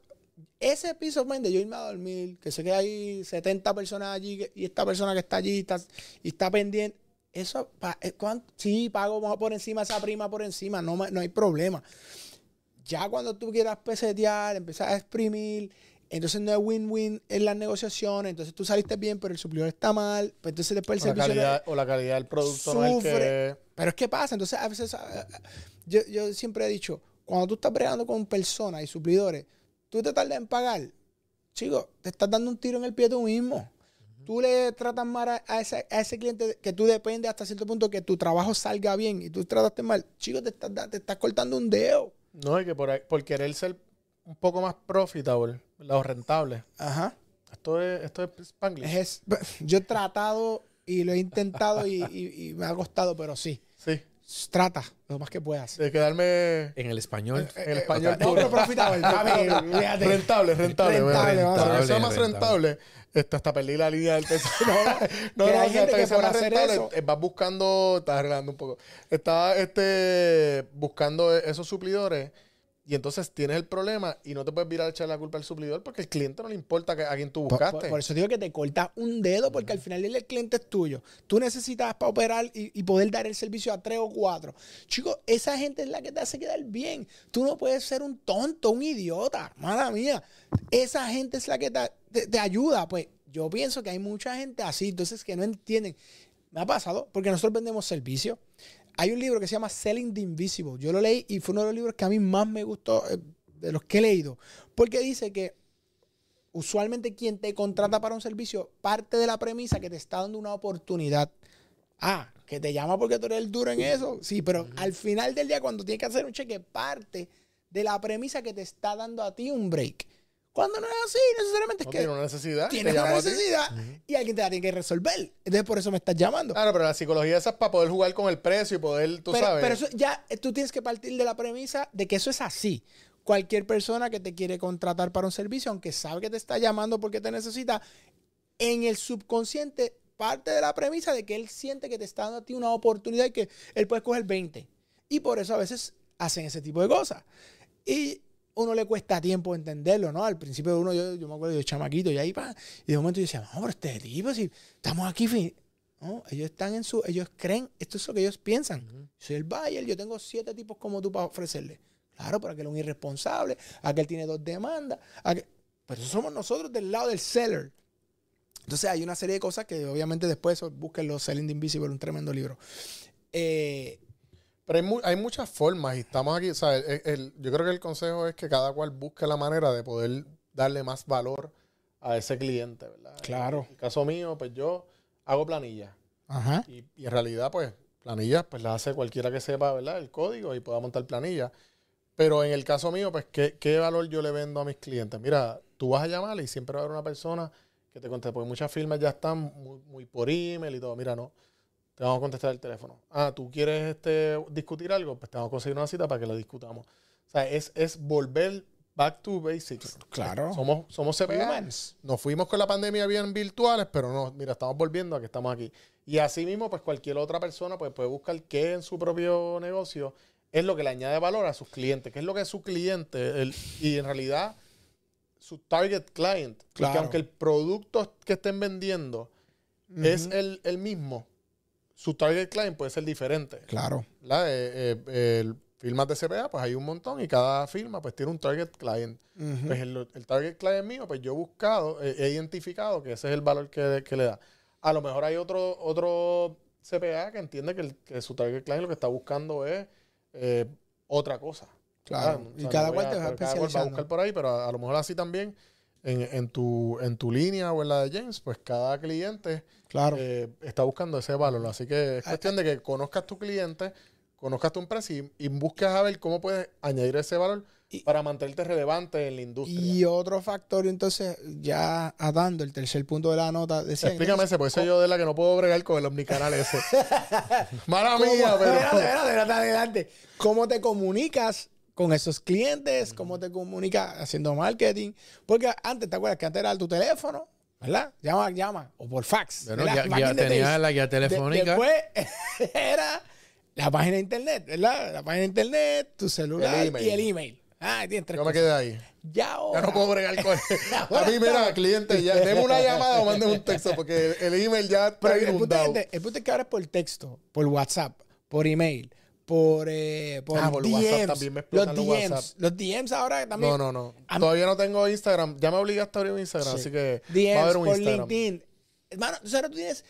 Ese peace of mind de yo irme a dormir, que sé que hay 70 personas allí y esta persona que está allí está, y está pendiente, eso, eh, ¿cuánto? sí, pago por encima esa prima por encima, no, no hay problema. Ya cuando tú quieras pesetear, empezar a exprimir, entonces no es win-win en las negociaciones, entonces tú saliste bien, pero el suplidor está mal, pues entonces después el O la, servicio... no- calidad, o la calidad del producto no es el Sufre. que... pero es que pasa, entonces a veces ah, ah, yo, yo siempre he dicho, cuando tú estás bregando con personas y suplidores, tú te tardas en pagar, chico, te estás dando un tiro en el pie tú mismo. Tú le tratas mal a, a ese, a ese cliente que tú dependes hasta cierto punto que tu trabajo salga bien y tú trataste mal, chico, te estás, te estás cortando un dedo. No, es que por, por querer ser un poco más profitable, ¿verdad? o rentable. Ajá. Esto es, esto es Spanglish. Es- yo he tratado y lo he intentado y, y- y me ha costado, pero sí, Sí. trata lo más que puedas. De quedarme En el español. en el español No, pero profitable. Rentable, rentable. Rentable, Para ver. que sea más Rentable. rentable, este, hasta perdí la línea del texto. No, no, Que no, hay que gente hasta que por más hacer rentable, eso- eh, vas buscando, estás arreglando un poco. Estás este, buscando esos suplidores y entonces tienes el problema y no te puedes virar a echar la culpa al suplidor porque el cliente no le importa a quién tú Por, buscaste. por- por eso digo que te cortas un dedo porque al final el cliente es tuyo. Tú necesitas para operar y, y poder dar el servicio a tres o cuatro. Chicos, esa gente es la que te hace quedar bien. Tú no puedes ser un tonto, un idiota. Mala mía. Esa gente es la que te, te- te ayuda. Pues yo pienso que hay mucha gente así, entonces que no entienden. Me ha pasado, porque nosotros vendemos servicios. Hay un libro que se llama Selling the Invisible. Yo lo leí y fue uno de los libros que a mí más me gustó eh, de los que he leído. Porque dice que usualmente quien te contrata para un servicio parte de la premisa que te está dando una oportunidad. Ah, que te llama porque tú eres el duro en eso. Sí, pero al final del día, cuando tienes que hacer un cheque, parte de la premisa que te está dando a ti un break. Cuando no es así, necesariamente es No que tiene una necesidad. tienes una necesidad y alguien te la tiene que resolver. Entonces, por eso me estás llamando. Claro, pero la psicología esa es para poder jugar con el precio y poder, tú pero, sabes. pero eso ya eh, tú tienes que partir de la premisa de que eso es así. Cualquier persona que te quiere contratar para un servicio, aunque sabe que te está llamando porque te necesita, en el subconsciente parte de la premisa de que él siente que te está dando a ti una oportunidad y que él puede coger 20. Y por eso a veces hacen ese tipo de cosas. Y uno le cuesta tiempo entenderlo, ¿no? Al principio de uno, yo, yo me acuerdo de chamaquito y ahí, pa, y de momento yo decía, no, pero este tipo, si estamos aquí, fin-". no, ellos están en su, ellos creen, esto es lo que ellos piensan. Soy el Bayer, yo tengo siete tipos como tú para ofrecerle. Claro, pero aquel es un irresponsable, aquel tiene dos demandas, aquel- pero eso somos nosotros del lado del seller. Entonces hay una serie de cosas que obviamente después eso, búsquenlo, Selling the Invisible, un tremendo libro. Eh, Pero hay, mu- hay muchas formas y estamos aquí, o sea, el- el- yo creo que el consejo es que cada cual busque la manera de poder darle más valor a ese cliente, ¿verdad? Claro. En el caso mío, pues yo hago planillas ajá. y, y en realidad, pues, planillas, pues las hace cualquiera que sepa, ¿verdad? El código y pueda montar planillas. Pero en el caso mío, pues, ¿qué, qué valor yo le vendo a mis clientes? Mira, tú vas a llamar y siempre va a haber una persona que te conteste, porque muchas firmas ya están muy, muy por email y todo. Mira, no, te vamos a contestar el teléfono. Ah, ¿tú quieres este, discutir algo? Pues te vamos a conseguir una cita para que lo discutamos. O sea, es, es volver back to basics. Claro. Somos, somos. Humans. Nos fuimos con la pandemia bien virtuales, pero no, mira, estamos volviendo a que estamos aquí. Y así mismo, pues cualquier otra persona pues, puede buscar qué en su propio negocio es lo que le añade valor a sus clientes, qué es lo que es su cliente el- y en realidad su target client. Porque Claro. aunque el producto que estén vendiendo es el, el mismo, su target client puede ser diferente. Claro. Eh, eh, firmas de CPA, pues hay un montón y cada firma pues tiene un target client. Pues el, el target client mío, pues yo he buscado, he identificado que ese es el valor que, que le da. A lo mejor hay otro, otro CPA que entiende que, el- que su target client lo que está buscando es eh, otra cosa. Claro. Y cada cual te va pero cada cual va a buscar por ahí, pero a, a lo mejor así también en, en tu, en tu línea o en la de James, pues cada cliente Claro. eh, está buscando ese valor. Así que es Ah, cuestión de que conozcas tu cliente, conozcas tu empresa y, y busques a ver cómo puedes añadir ese valor Y- para mantenerte relevante en la industria. Y otro factor, entonces, ya atando el tercer punto de la nota, decía. Explícame ese, porque soy yo de la que no puedo bregar con el omnicanal ese. Mala ¿Cómo- mía, pero. Espérate, espérate, adelante. ¿Cómo te comunicas con esos clientes? ¿Cómo te comunicas haciendo marketing? Porque antes, ¿te acuerdas que antes era tu teléfono? ¿Verdad? Llama, llama. O por fax. ¿verdad? ya, ya tenía la guía De- telefónica. después era la página de internet, ¿verdad? La página de internet, tu celular El y el email. Ah, tienes tres Yo me quedé ahí. Ya ahora. Ya no puedo bregar con A mí, mira, cliente, ya, deme una llamada o manden un texto, porque el email ya Pero está punto, inundado. es, el punto es que ahora es por texto, por WhatsApp, por email, por, eh, por, Ah, por DMs. WhatsApp también me los DMs. WhatsApp. Los DMs ahora también. No, no, no. Todavía no tengo Instagram. Ya me obligaste a abrir un Instagram, Sí. así que DMs va a haber un por Instagram. LinkedIn. Hermano, entonces ahora tú tienes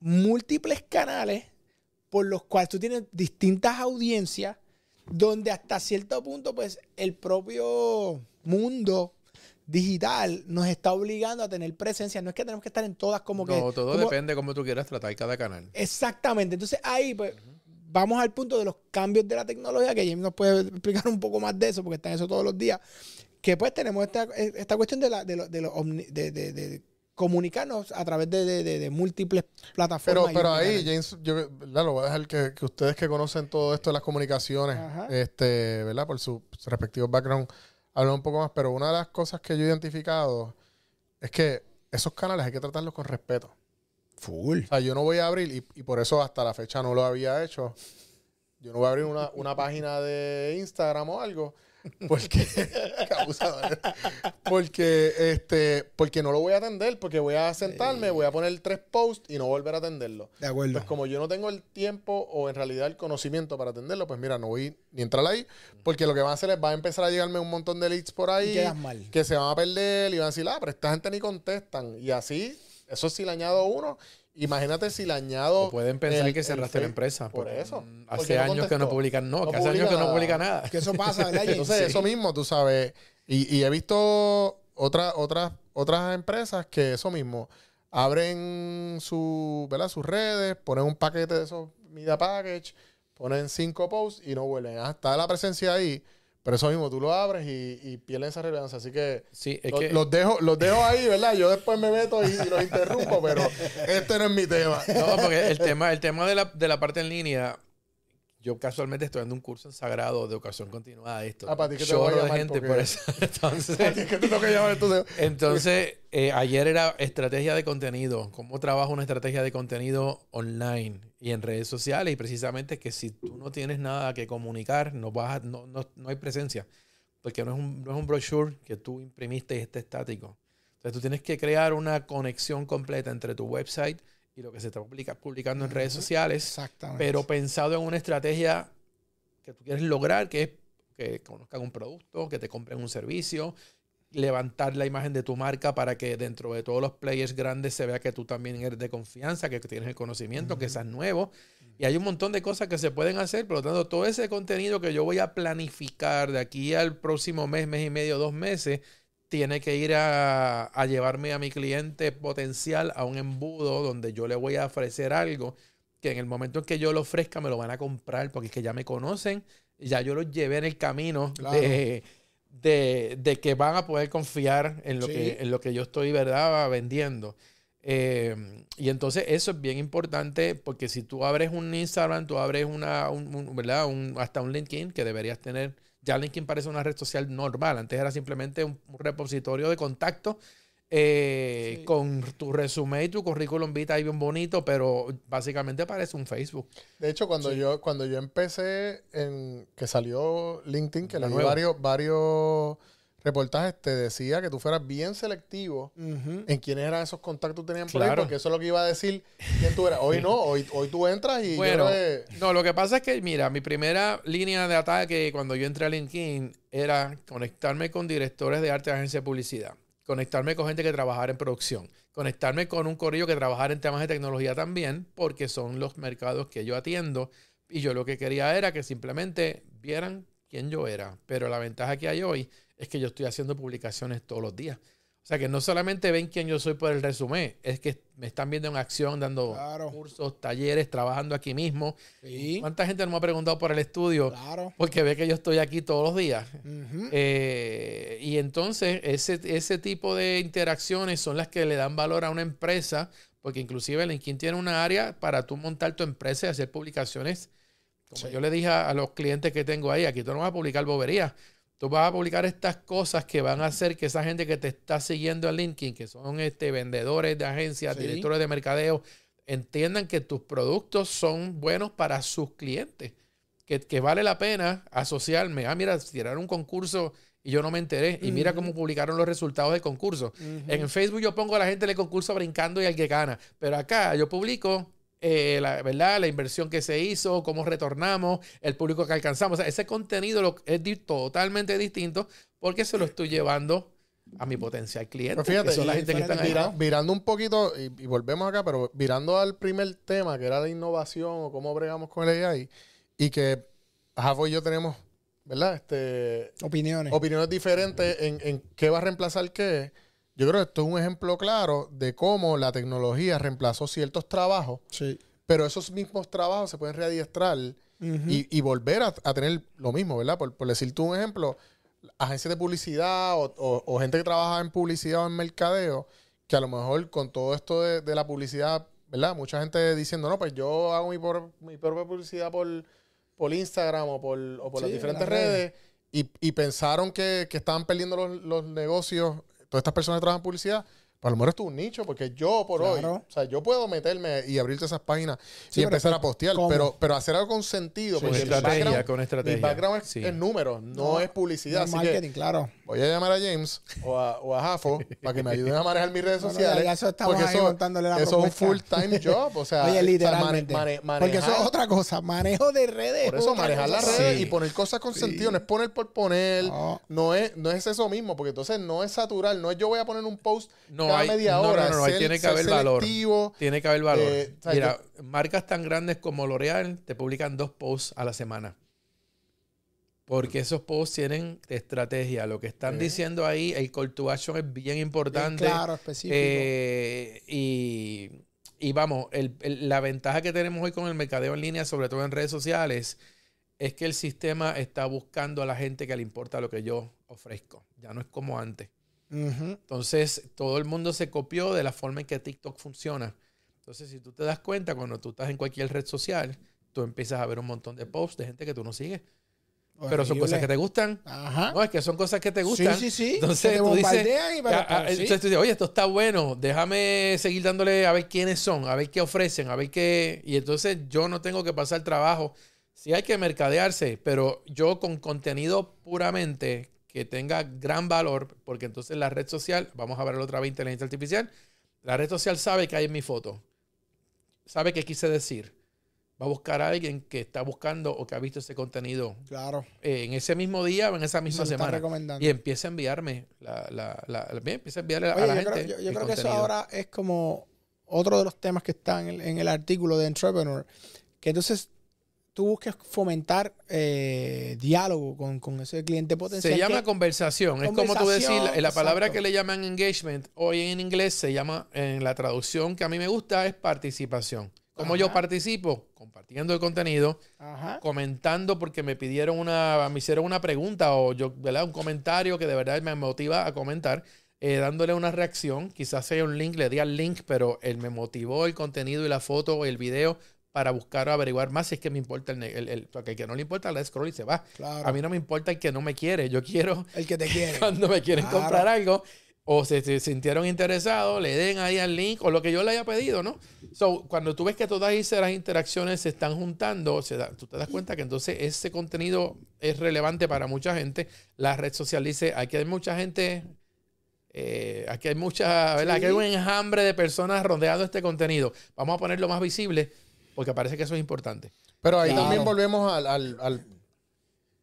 múltiples canales por los cuales tú tienes distintas audiencias donde hasta cierto punto, pues, el propio mundo digital nos está obligando a tener presencia. No es que tenemos que estar en todas como que... no, todo como- depende de cómo tú quieras tratar cada canal. Exactamente. Entonces ahí, pues, vamos al punto de los cambios de la tecnología, que James nos puede explicar un poco más de eso, porque está en eso todos los días. Que pues tenemos esta, esta cuestión de, la, de, lo- de, lo omni- de- comunicarnos a través de, múltiples Pero, plataformas. y pero ahí. James, yo ¿verdad? lo voy a dejar que, que ustedes que conocen todo esto de las comunicaciones, Ajá. este, ¿verdad? Por su, su respectivo background, hablen un poco más. Pero una de las cosas que yo he identificado es que esos canales hay que tratarlos con respeto. Full. O sea, yo no voy a abrir, y, y por eso hasta la fecha no lo había hecho. Yo no voy a abrir una, una página de Instagram o algo. Porque, porque, este, porque no lo voy a atender, porque voy a sentarme, voy a poner tres posts y no volver a atenderlo. De acuerdo. Pues como yo no tengo el tiempo o en realidad el conocimiento para atenderlo, pues mira, no voy ni a entrar ahí, porque lo que va a hacer es va a empezar a llegarme un montón de leads por ahí mal. que se van a perder y van a decir, ah, pero esta gente ni contestan. Y así Eso si le añado uno, imagínate si le añado. O pueden pensar el- que cerraste la empresa. Por eso. mm, Hace no años que no publican. No, No que hace años que no nada. publica nada. Que eso pasa. Entonces, Sí. eso mismo, tú sabes. Y, y he visto otras otras otras empresas que eso mismo abren su, ¿verdad? sus redes, ponen un paquete de esos media package, ponen cinco posts y no vuelven. Ah, está la presencia ahí, pero eso mismo tú lo abres y, y pierden esa relevancia. Así que, Sí, es lo- que. los, dejo, los dejo ahí, ¿verdad? Yo después me meto y, y los interrumpo, pero este no es mi tema. No, porque el tema, el tema de la, de la parte en línea, yo casualmente estoy dando un curso en sagrado de educación continuada de esto. Ah, para ti que te voy a de llamar gente porque- por eso. Entonces, Es que te tengo que llamar entonces. entonces eh, ayer era estrategia de contenido. ¿Cómo trabajo una estrategia de contenido online y en redes sociales? Y precisamente que si tú no tienes nada que comunicar, no, vas a- no, no, no hay presencia. Porque no es, un, no es un brochure que tú imprimiste y esté estático. Entonces tú tienes que crear una conexión completa entre tu website y lo que se está publica- publicando en redes sociales, Exactamente. pero pensado en una estrategia que tú quieres lograr, que es que conozcan un producto, que te compren un servicio, levantar la imagen de tu marca para que dentro de todos los players grandes se vea que tú también eres de confianza, que tienes el conocimiento, que seas nuevo. Y hay un montón de cosas que se pueden hacer, por lo tanto, todo ese contenido que yo voy a planificar de aquí al próximo mes, mes y medio, dos meses, tiene que ir a, a llevarme a mi cliente potencial a un embudo donde yo le voy a ofrecer algo que en el momento en que yo lo ofrezca me lo van a comprar porque es que ya me conocen, ya yo los llevé en el camino Claro. de, de, de que van a poder confiar en lo, Sí. que, en lo que yo estoy, ¿verdad?, vendiendo. Eh, y entonces eso es bien importante porque si tú abres un Instagram, tú abres una, un, un- ¿verdad? Un, hasta un LinkedIn que deberías tener. Ya LinkedIn parece una red social normal. Antes era simplemente un, repositorio de contacto eh, Sí. con tu resumen y tu currículum vitae ahí bien bonito, pero básicamente parece un Facebook. De hecho, cuando Sí. yo cuando yo empecé en que salió LinkedIn, que La leí nueva. varios varios reportajes, te decía que tú fueras bien selectivo en quiénes eran esos contactos que tenían por ahí, Claro. porque eso es lo que iba a decir quién tú eras. Hoy no, hoy, hoy tú entras y Bueno, No, lo que pasa es que, mira, mi primera línea de ataque cuando yo entré a LinkedIn era conectarme con directores de arte de agencia de publicidad, conectarme con gente que trabajara en producción, conectarme con un corrillo que trabajara en temas de tecnología también, porque son los mercados que yo atiendo. Y yo lo que quería era que simplemente vieran quién yo era. Pero la ventaja que hay hoy es que yo estoy haciendo publicaciones todos los días. O sea que no solamente ven quién yo soy por el resumen, es que me están viendo en acción, dando Claro. cursos, talleres, trabajando aquí mismo. Sí, ¿Cuánta gente no me ha preguntado por el estudio? claro. Porque ve que yo estoy aquí todos los días. Eh, y entonces ese, ese tipo de interacciones son las que le dan valor a una empresa, porque inclusive LinkedIn tiene una área para tú montar tu empresa y hacer publicaciones. Como Sí. yo le dije a, a los clientes que tengo ahí, aquí tú no vas a publicar boberías. Tú vas a publicar estas cosas que van a hacer que esa gente que te está siguiendo en LinkedIn, que son este, vendedores de agencias, Sí. directores de mercadeo, entiendan que tus productos son buenos para sus clientes. Que, que vale la pena asociarme. Ah, mira, tiraron un concurso y yo no me enteré. Y mira cómo publicaron los resultados del concurso. Ujú. En Facebook yo pongo a la gente del concurso brincando y al que gana. Pero acá yo publico eh, la, ¿verdad? la inversión que se hizo, cómo retornamos, el público que alcanzamos. O sea, ese contenido lo- es di- totalmente distinto porque se lo estoy llevando a mi potencial cliente. Pero fíjate, que son la gente que están. Vira- virando un poquito, y, y volvemos acá, pero virando al primer tema, que era la innovación o cómo bregamos con el AI, y que Jafo y yo tenemos, ¿verdad? Este, Opiniones. opiniones diferentes en, en qué va a reemplazar qué. Yo creo que esto es un ejemplo claro de cómo la tecnología reemplazó ciertos trabajos, sí. pero esos mismos trabajos se pueden readiestrar y, y volver a, a tener lo mismo, ¿verdad? Por, por decirte un ejemplo, agencias de publicidad o, o- o gente que trabaja en publicidad o en mercadeo, que a lo mejor con todo esto de, de la publicidad, ¿verdad? Mucha gente diciendo, no, pues yo hago mi, por- mi propia publicidad por, por Instagram o por, o por las diferentes las redes. redes y, y pensaron que, que estaban perdiendo los, los negocios, todas estas personas que trabajan en publicidad. Pues a lo mejor es un nicho, porque yo por hoy, o sea, yo puedo meterme y abrirte esas páginas Sí, y empezar a postear, ¿cómo? pero, pero hacer algo con sentido. Porque mi estrategia, background- con estrategia. Mi background es, Sí. es números, no, No, es publicidad. No, así marketing, claro. Que voy a llamar a James o a, o a Jafo para que me ayuden a manejar mis redes sociales. ya eso porque eso, la eso es un propuesta. full-time job. O sea, o Oye, sea, literalmente. mane- mane- Porque eso es otra cosa. Manejo de redes. Por es eso, manejar cosa. las redes Sí. y poner cosas con sentido, no es poner por poner, No. no, es, no es eso mismo, porque entonces no es saturar, no es yo voy a poner un post No cada hay- media no, no, hora, no, no, ser- tiene que ser haber valor. selectivo. Tiene que haber valor. Eh, o sea, Mira, marcas tan grandes como L'Oreal te publican dos posts a la semana. Porque esos posts tienen estrategia. Lo que están Sí. diciendo ahí, el call to action es bien Bien importante. claro, específico. Eh, y, y vamos, el- el- la ventaja que tenemos hoy con el mercadeo en línea, sobre todo en redes sociales, es que el sistema está buscando a la gente que le importa lo que yo ofrezco. Ya no es como antes. Entonces, todo el mundo se copió de la forma en que TikTok funciona. Entonces, si tú te das cuenta, cuando tú estás en cualquier red social, tú empiezas a ver un montón de posts de gente que tú no sigues. Pero son cosas que te gustan. Ajá. No, es que son cosas que te gustan. Sí, sí, sí. Entonces, tú dices, y pero- Ah, ah, sí. Entonces tú dices, oye, esto está bueno, déjame seguir dándole a ver quiénes son, a ver qué ofrecen, a ver qué... Y entonces yo no tengo que pasar trabajo. Sí hay que mercadearse, pero yo con contenido puramente que tenga gran valor, porque entonces la red social, vamos a ver otra vez inteligencia artificial, la red social sabe que hay en mi foto, sabe qué quise decir. Va a buscar a alguien que está buscando o que ha visto ese contenido Claro. eh, en ese mismo día o en esa misma semana. Y empieza a enviarme la, la, la, la- bien, empieza a enviarle a la yo gente. creo, yo- creo que eso ahora es como otro de los temas que están en, el- en el artículo de Entrepreneur, que entonces tú busques fomentar eh, diálogo con, con ese cliente potencial. Se llama que- conversación. Es como tú decir, la, palabra exacto. que le llaman engagement, hoy en inglés se llama, en la traducción que a mí me gusta, es participación. ¿Cómo yo participo? Compartiendo el contenido, Ajá. comentando porque me pidieron una, me hicieron una pregunta o yo, ¿verdad? Un comentario que de verdad me motiva a comentar, eh, dándole una reacción, quizás sea un link, le di al link, pero él me motivó el contenido y la foto o el video para buscar o averiguar más si es que me importa el, el, el- porque el que no le importa le scroll y se va. Claro. A mí no me importa el que no me quiere, yo quiero el que te quiere. cuando me quieren Claro. comprar algo o se, se sintieron interesados, le den ahí al link o lo que yo le haya pedido, ¿no? So, cuando tú ves que todas esas interacciones se están juntando, se da- tú te das cuenta que entonces ese contenido es relevante para mucha gente. La red social dice, aquí hay mucha gente, eh, aquí hay mucha, ¿verdad? Aquí hay Sí. un enjambre de personas rodeando este contenido. Vamos a ponerlo más visible porque parece que eso es importante. Pero ahí Claro. también volvemos al, al, al,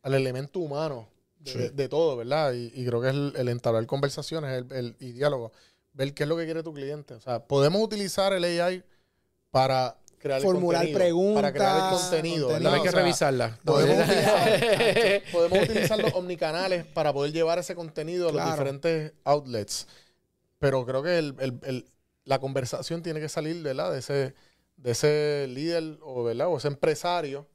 al elemento humano de, Sí. de todo, ¿verdad? Y, y creo que es el, el entablar conversaciones el, el- y diálogo. Ver qué es lo que quiere tu cliente. O sea, podemos utilizar el AI para crear Formular el contenido. Para crear el preguntas, contenido, contenido. ¿verdad? No hay que O sea, revisarla. Podemos utilizar, podemos utilizar los omnicanales para poder llevar ese contenido a los diferentes outlets. Pero creo que el- el- el- la conversación tiene que salir ¿verdad? de ese, de ese líder o, ¿verdad? o ese empresario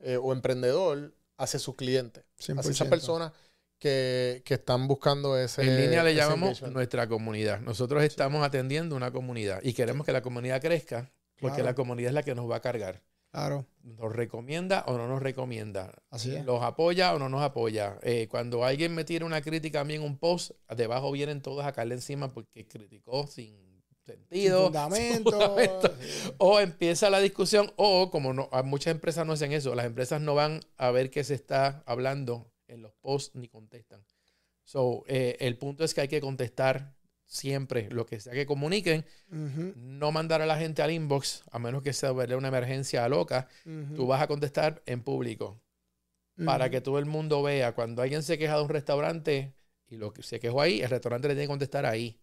eh, o emprendedor hacia sus clientes. Hacia esas 100%. personas que, que están buscando ese. En línea le llamamos engagement. nuestra comunidad. Nosotros estamos atendiendo una comunidad y queremos que la comunidad crezca porque Claro. la comunidad es la que nos va a cargar. Claro. Nos recomienda o no nos recomienda. Así es. Los apoya o no nos apoya. Eh, cuando alguien me tira una crítica a mí en un post, debajo vienen todos a caerle encima porque criticó Sin sentido. fundamento. fundamento. Sí. O empieza la discusión, o como no, a muchas empresas no hacen eso, las empresas no van a ver qué se está hablando en los posts ni contestan. So, eh, el punto es que hay que contestar siempre lo que sea que comuniquen, no mandar a la gente al inbox, a menos que sea una emergencia loca. ujú, Tú vas a contestar en público para que todo el mundo vea. Cuando alguien se queja de un restaurante y lo que se quejó ahí, el restaurante le tiene que contestar ahí.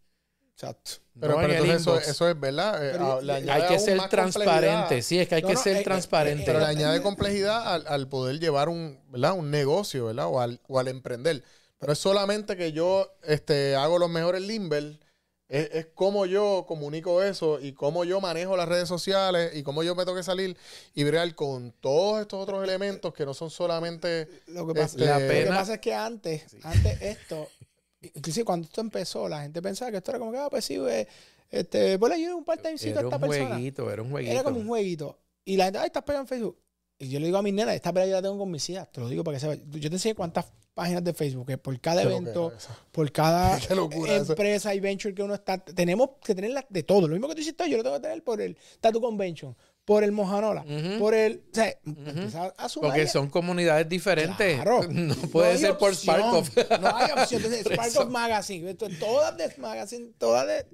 Exacto. Pero, no pero en el entonces eso, eso es verdad. eh, Pero le hay añade Hay que aún ser más transparente. Sí, es que hay No, que no, ser eh, eh, transparente. Pero le Eh, añade complejidad al, al poder llevar un, ¿verdad? un negocio, ¿verdad? O al, o al emprender. Pero es solamente que yo este, hago los mejores limber. Es, es cómo yo comunico eso y cómo yo manejo las redes sociales y cómo yo me tengo que salir y bregar con todos estos otros elementos que no son solamente... Lo que, pasa, Este, La lo que pena- pasa es que antes, antes esto, inclusive cuando esto empezó, la gente pensaba que esto era como que, ah, pues sí, güey, este, ponle ahí un part-timecito a Era esta un persona. jueguito, era un jueguito. Era como un jueguito. Y la gente, ay, estás pegado en Facebook. Y yo le digo a mis nenas, esta pelea yo la tengo con mis hijas, te lo digo para que sepas. Yo te enseñé cuántas páginas de Facebook, que por cada evento, por cada empresa y venture que uno está, tenemos que tener las de todo. Lo mismo que tú hiciste, yo lo tengo que tener por el Tattoo Convention, por el Mojanola, por el. O sea, empieza a sumar Porque son comunidades diferentes. Claro. No puede ser por opción. Spark of. No hay opción. Entonces, Por Spark eso. of Magazine. Todas de Magazine, todas de.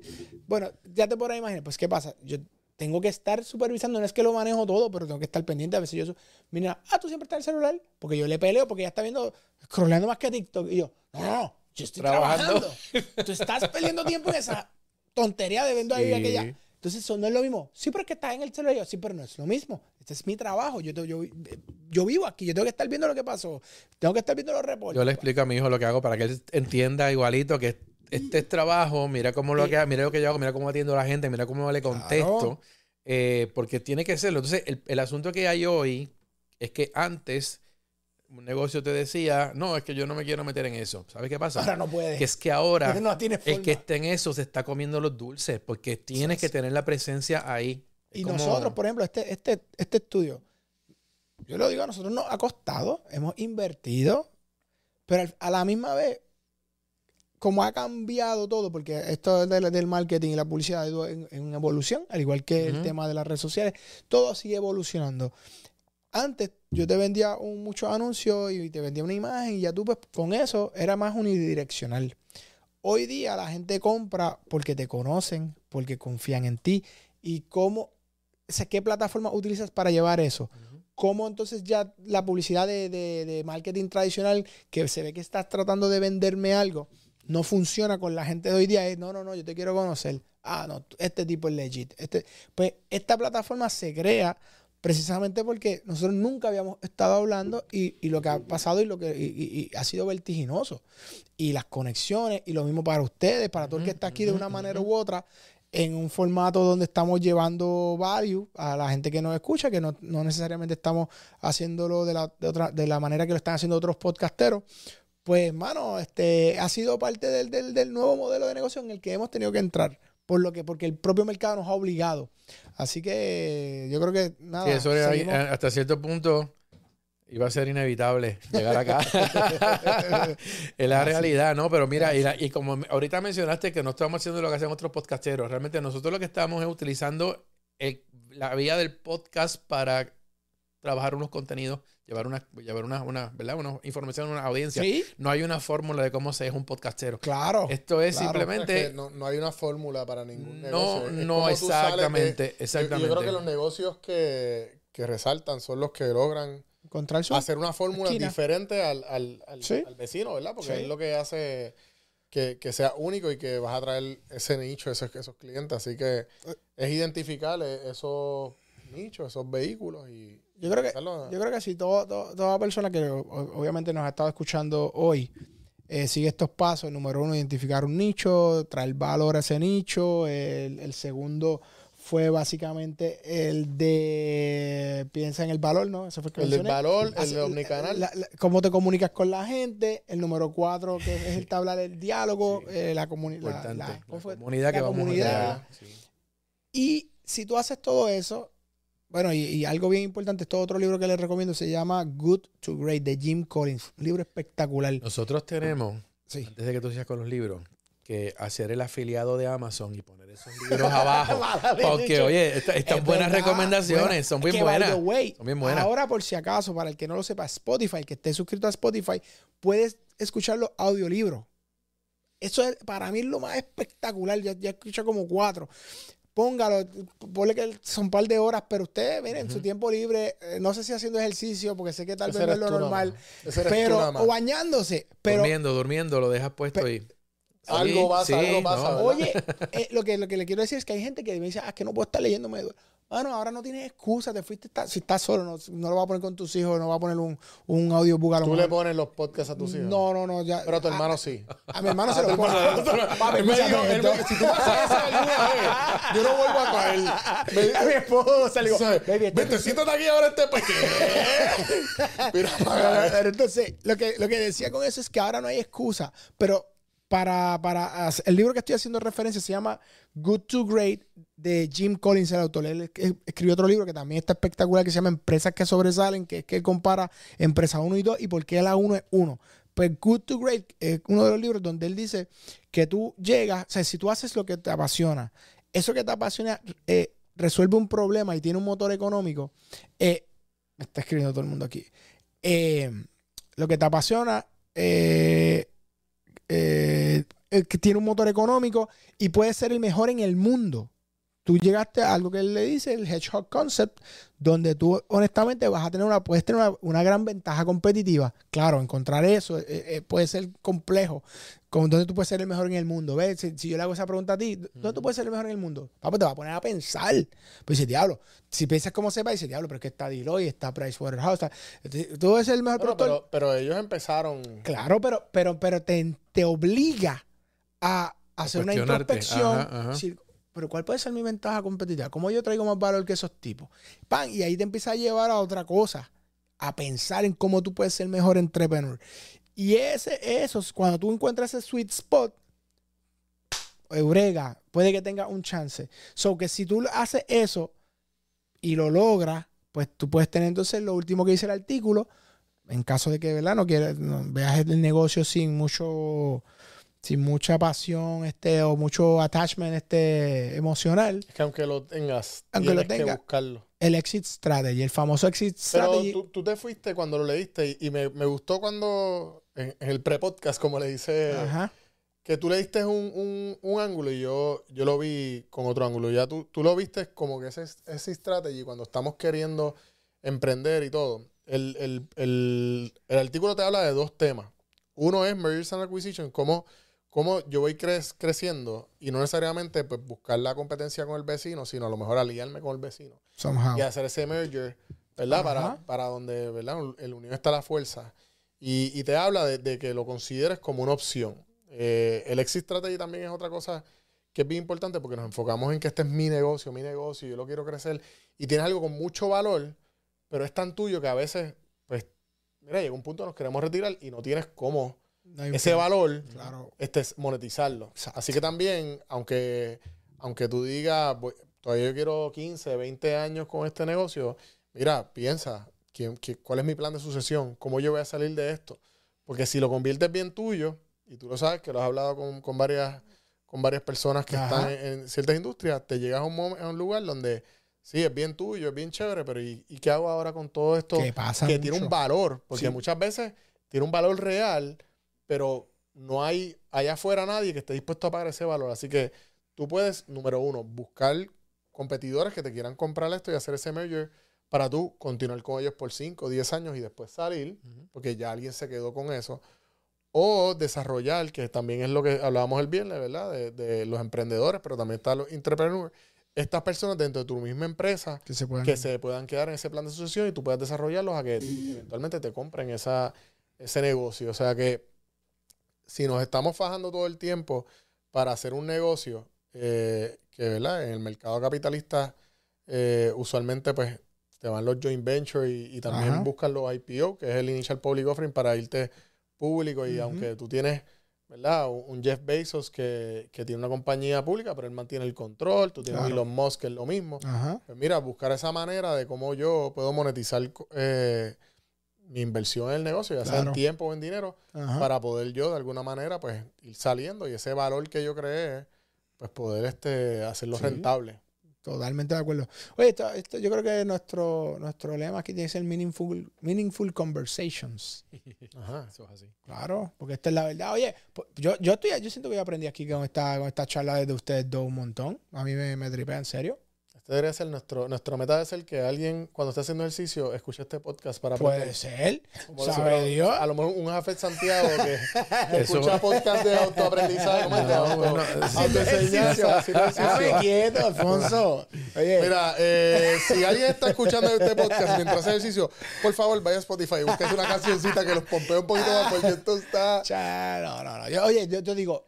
Bueno, ya te podrás imaginar. Pues, ¿qué pasa? Yo tengo que estar supervisando. No es que lo manejo todo, pero tengo que estar pendiente. A veces yo. Mira, ah, tú siempre estás en el celular. Porque yo le peleo, porque ya está viendo. Scrolleando más que TikTok. Y yo, no, no, no. Yo estoy Trabajando. trabajando. Tú estás perdiendo tiempo en esa tontería de viendo ahí Sí. aquella. Entonces, eso no es lo mismo. Sí, pero es que estás en el celular. Yo, sí, pero no es lo mismo. Este es mi trabajo. Yo, yo, yo vivo aquí. Yo tengo que estar viendo lo que pasó. Tengo que estar viendo los reportes. Yo le explico a mi hijo lo que hago para que él entienda igualito que este es trabajo, mira cómo lo que mira lo que yo hago, mira cómo atiendo a la gente, mira cómo le contesto, Claro. eh, porque tiene que serlo. Entonces, el, el asunto que hay hoy es que antes un negocio te decía, no, es que yo no me quiero meter en eso. ¿Sabes qué pasa? Ahora no puede. Que es que ahora no el que esté en eso se está comiendo los dulces, porque tienes que tener la presencia ahí. Y como- nosotros, por ejemplo, este, este, este estudio, yo lo digo, a nosotros nos ha costado, hemos invertido, pero a la misma vez, como ha cambiado todo, porque esto del, del marketing y la publicidad ha ido en, en evolución, al igual que el tema de las redes sociales, todo sigue evolucionando. Antes yo te vendía un, muchos anuncios y te vendía una imagen y ya tú pues con eso era más unidireccional. Hoy día la gente compra porque te conocen, porque confían en ti y cómo, o sea, qué plataforma utilizas para llevar eso. Cómo entonces ya la publicidad de, de- de marketing tradicional, que se ve que estás tratando de venderme algo, no funciona con la gente de hoy día. Es, no, no, no, yo te quiero conocer. Ah, no, este tipo es legit. Este, pues esta plataforma se crea precisamente porque nosotros nunca habíamos estado hablando y, y lo que ha pasado y lo que y- y- y ha sido vertiginoso. Y las conexiones, y lo mismo para ustedes, para todo el que está aquí de una manera u otra, en un formato donde estamos llevando value a la gente que nos escucha, que no, no necesariamente estamos haciéndolo de la, de otra, de la manera que lo están haciendo otros podcasteros. Pues, mano, este ha sido parte del, del- del nuevo modelo de negocio en el que hemos tenido que entrar. Por lo que, porque el propio mercado nos ha obligado. Así que yo creo que nada. Sí, eso era- seguimos- hasta cierto punto iba a ser inevitable llegar acá. es la realidad, ¿no? Pero mira, y, la- y como ahorita mencionaste que no estamos haciendo lo que hacen otros podcasteros, realmente nosotros lo que estamos es utilizando el- la vía del podcast para trabajar unos contenidos, llevar una, llevar una, una, ¿verdad? Una información a una audiencia. Sí, No hay una fórmula de cómo se es un podcastero. claro. Esto es Claro. simplemente... Es que no, no hay una fórmula para ningún No, negocio. Es no, tú sales de- exactamente, yo- exactamente. Yo, creo que los negocios que, que resaltan son los que logran Encontrar su. hacer una fórmula esquina. diferente al, al, al- Sí. al vecino, ¿verdad? Porque Sí. es lo que hace que, que sea único y que vas a traer ese nicho, esos, esos clientes. Así que es identificar eh, esos nichos, esos vehículos y Yo creo que, yo creo que si todo, todo- toda persona que obviamente nos ha estado escuchando hoy eh, sigue estos pasos, número uno, identificar un nicho, traer valor a ese nicho. El, el segundo fue básicamente el de piensa en el valor, ¿no? Eso fue el que el del valor, el de omnicanal. la- la- cómo te comunicas con la gente. El número cuatro, que es el tabla del diálogo, eh, la comunidad. La, comunidad que vamos comunidad. a. Sí. Y si tú haces todo eso, bueno, y, y algo bien importante, este otro libro que les recomiendo se llama Good to Great de Jim Collins. Un libro espectacular. Nosotros tenemos, Sí. antes de que tú sigas con los libros, que hacer el afiliado de Amazon y poner esos libros abajo. Porque, oye, esta- estas Es buenas verdad. recomendaciones Bueno, son bien buenas. the way, Son bien buenas. Ahora, por si acaso, para el que no lo sepa, Spotify, el que esté suscrito a Spotify, puedes escuchar los audiolibros. Eso es, para mí es lo más espectacular. Ya, ya escuché como cuatro. Póngalo, ponle que son un par de horas, pero usted, miren, en su tiempo libre, eh, no sé si haciendo ejercicio, porque sé que tal Ese vez no es lo normal, pero, o bañándose, pero durmiendo, durmiendo, lo dejas puesto ahí. Algo pasa, algo pasa. Oye, eh, lo, que, lo que le quiero decir es que hay gente que me dice, ah, es que no puedo estar leyendo. Me duele. Mano, ahora no tienes excusa, te fuiste, está- si estás solo, no, no lo vas a poner con tus hijos, no vas a poner un, un audiobook a lo Tú mejor. le pones los podcasts a tus hijos. No, no, no, ya. Pero a tu a- hermano sí. A, mi hermano se lo pone. Papi, me escúchame dijo, él me- esto. si tú haces eso alguna vez, yo no vuelvo a caer. Me- A mi esposa le digo, baby, Vete, siéntate aquí ahora este pues Mira, pero entonces, lo que, lo que decía con eso es que ahora no hay excusa. Pero para, para el libro que estoy haciendo referencia se llama Good to Great de Jim Collins, el autor. Él es- escribió otro libro que también está espectacular que se llama Empresas que sobresalen, que es que él compara empresa 1 y 2 y por qué la 1 es 1. Pues Good to Great es uno de los libros donde él dice que tú llegas, o sea, si tú haces lo que te apasiona, eso que te apasiona, eh, resuelve un problema y tiene un motor económico, eh, me está escribiendo todo el mundo aquí. eh, lo que te apasiona eh, eh, es que tiene un motor económico y puede ser el mejor en el mundo. Tú llegaste a algo que él le dice, el Hedgehog Concept, donde tú honestamente vas a tener una, puedes tener una, una gran ventaja competitiva. Claro, encontrar eso eh, eh, puede ser complejo. Con dónde tú puedes ser el mejor en el mundo. ¿Ves? Si, si yo le hago esa pregunta a ti, ¿dónde tú puedes ser el mejor en el mundo? Papo, te va a poner a pensar. Pues dice, diablo, si piensas como sepa, dice, diablo, pero es que está Deloitte, está Pricewaterhouse, está, tú eres el mejor Bueno, productor. pero, pero ellos empezaron. Claro, pero, pero, pero te, te obliga a hacer una introspección. Ajá, ajá. decir, pero ¿cuál puede ser mi ventaja competitiva? ¿Cómo yo traigo más valor que esos tipos? Pan, y ahí te empieza a llevar a otra cosa, a pensar en cómo tú puedes ser mejor entrepreneur. Y ese, eso, cuando tú encuentras ese sweet spot, Eureka, puede que tenga un chance. So que si tú haces eso y lo logras, pues tú puedes tener entonces lo último que dice el artículo, en caso de que ¿verdad? no quieras, no, veas el negocio sin mucho, sin mucha pasión, este, o mucho attachment este, emocional, Es que aunque lo tengas, Aunque lo tienes tenga. que buscarlo. el exit strategy, el famoso exit Pero strategy. tú, tú te fuiste cuando lo leíste y, y me, me gustó cuando, en, en el pre-podcast, como le dice, Ajá. que tú le diste un, un- un ángulo y yo, yo lo vi con otro ángulo. Ya tú, tú lo viste como que ese, ese strategy cuando estamos queriendo emprender y todo. El, el- el- el artículo te habla de dos temas. Uno es Mergers and Acquisition, cómo, cómo yo voy crec- creciendo y no necesariamente pues, buscar la competencia con el vecino, sino a lo mejor aliarme con el vecino Somehow. y hacer ese merger, ¿verdad? Para, para donde, ¿verdad? El unión está la fuerza. Y, y te habla de, de que lo consideres como una opción. Eh, el exit strategy también es otra cosa que es bien importante porque nos enfocamos en que este es mi negocio, mi negocio, yo lo quiero crecer y tienes algo con mucho valor, pero es tan tuyo que a veces, pues, mira, llega un punto que nos queremos retirar y no tienes cómo No ese valor Claro. este, es monetizarlo. Exacto. Así que también, aunque, aunque tú digas, voy- todavía yo quiero 15, 20 años con este negocio, mira, piensa, ¿quién, qué- ¿cuál es mi plan de sucesión? ¿Cómo yo voy a salir de esto? Porque si lo conviertes bien tuyo, y tú lo sabes, que lo has hablado con, con varias, con varias personas que Ajá. están en, en ciertas industrias, te llegas a un, a un lugar donde sí, es bien tuyo, es bien chévere, pero ¿y, y qué hago ahora con todo esto? Que pasa que tiene un valor, porque Sí. muchas veces tiene un valor real, pero no hay allá afuera nadie que esté dispuesto a pagar ese valor. Así que tú puedes, número uno, buscar competidores que te quieran comprar esto y hacer ese merger para tú continuar con ellos por 5 o 10 años y después salir, porque ya alguien se quedó con eso. O desarrollar, que también es lo que hablábamos el viernes, ¿verdad? De, de los emprendedores, pero también están los entrepreneurs. Estas personas dentro de tu misma empresa Que se pueden. que se puedan quedar en ese plan de sucesión y tú puedas desarrollarlos a que eventualmente te compren esa, ese negocio. O sea que si nos estamos fajando todo el tiempo para hacer un negocio, eh, que ¿verdad? en el mercado capitalista eh, usualmente pues te van los joint venture y, y también Ajá. buscan los IPO, que es el Initial Public Offering, para irte público. Y aunque tú tienes ¿verdad? Un Jeff Bezos que, que tiene una compañía pública, pero él mantiene el control. Tú tienes Claro. Elon Musk, que es lo mismo. Ajá. Pues mira, buscar esa manera de cómo yo puedo monetizar eh, mi inversión en el negocio, ya sea en tiempo o en dinero, Ajá. para poder yo de alguna manera pues ir saliendo y ese valor que yo creé, pues poder este hacerlo Sí. rentable. Totalmente de acuerdo. Oye, esto, esto- yo creo que nuestro, nuestro lema aquí tiene que ser meaningful, meaningful conversations. Ajá. Eso es así. Claro, porque esta es la verdad. Oye, pues, yo, yo, estoy, yo siento que yo aprendí aquí con esta, con esta charla de ustedes dos un montón. A mí me, me tripea, en serio. Este debería ser nuestro, nuestra meta debe ser que alguien cuando esté haciendo ejercicio escuche este podcast para Puede aprender. ser. Como sabe decir, Dios. A lo mejor un Jafet Santiago que, que Eso- escucha podcast de autoaprendizaje, ¿cómo es? De No, bueno, autoenseñanza, haciendo Dame ejercicio. quieto, Alfonso. Oye, Mira, eh, si alguien está escuchando este podcast mientras hace ejercicio, por favor vaya a Spotify y búsquese una cancioncita que los pompee un poquito más porque esto está... cha, no, no, no. Yo- oye, yo, yo digo,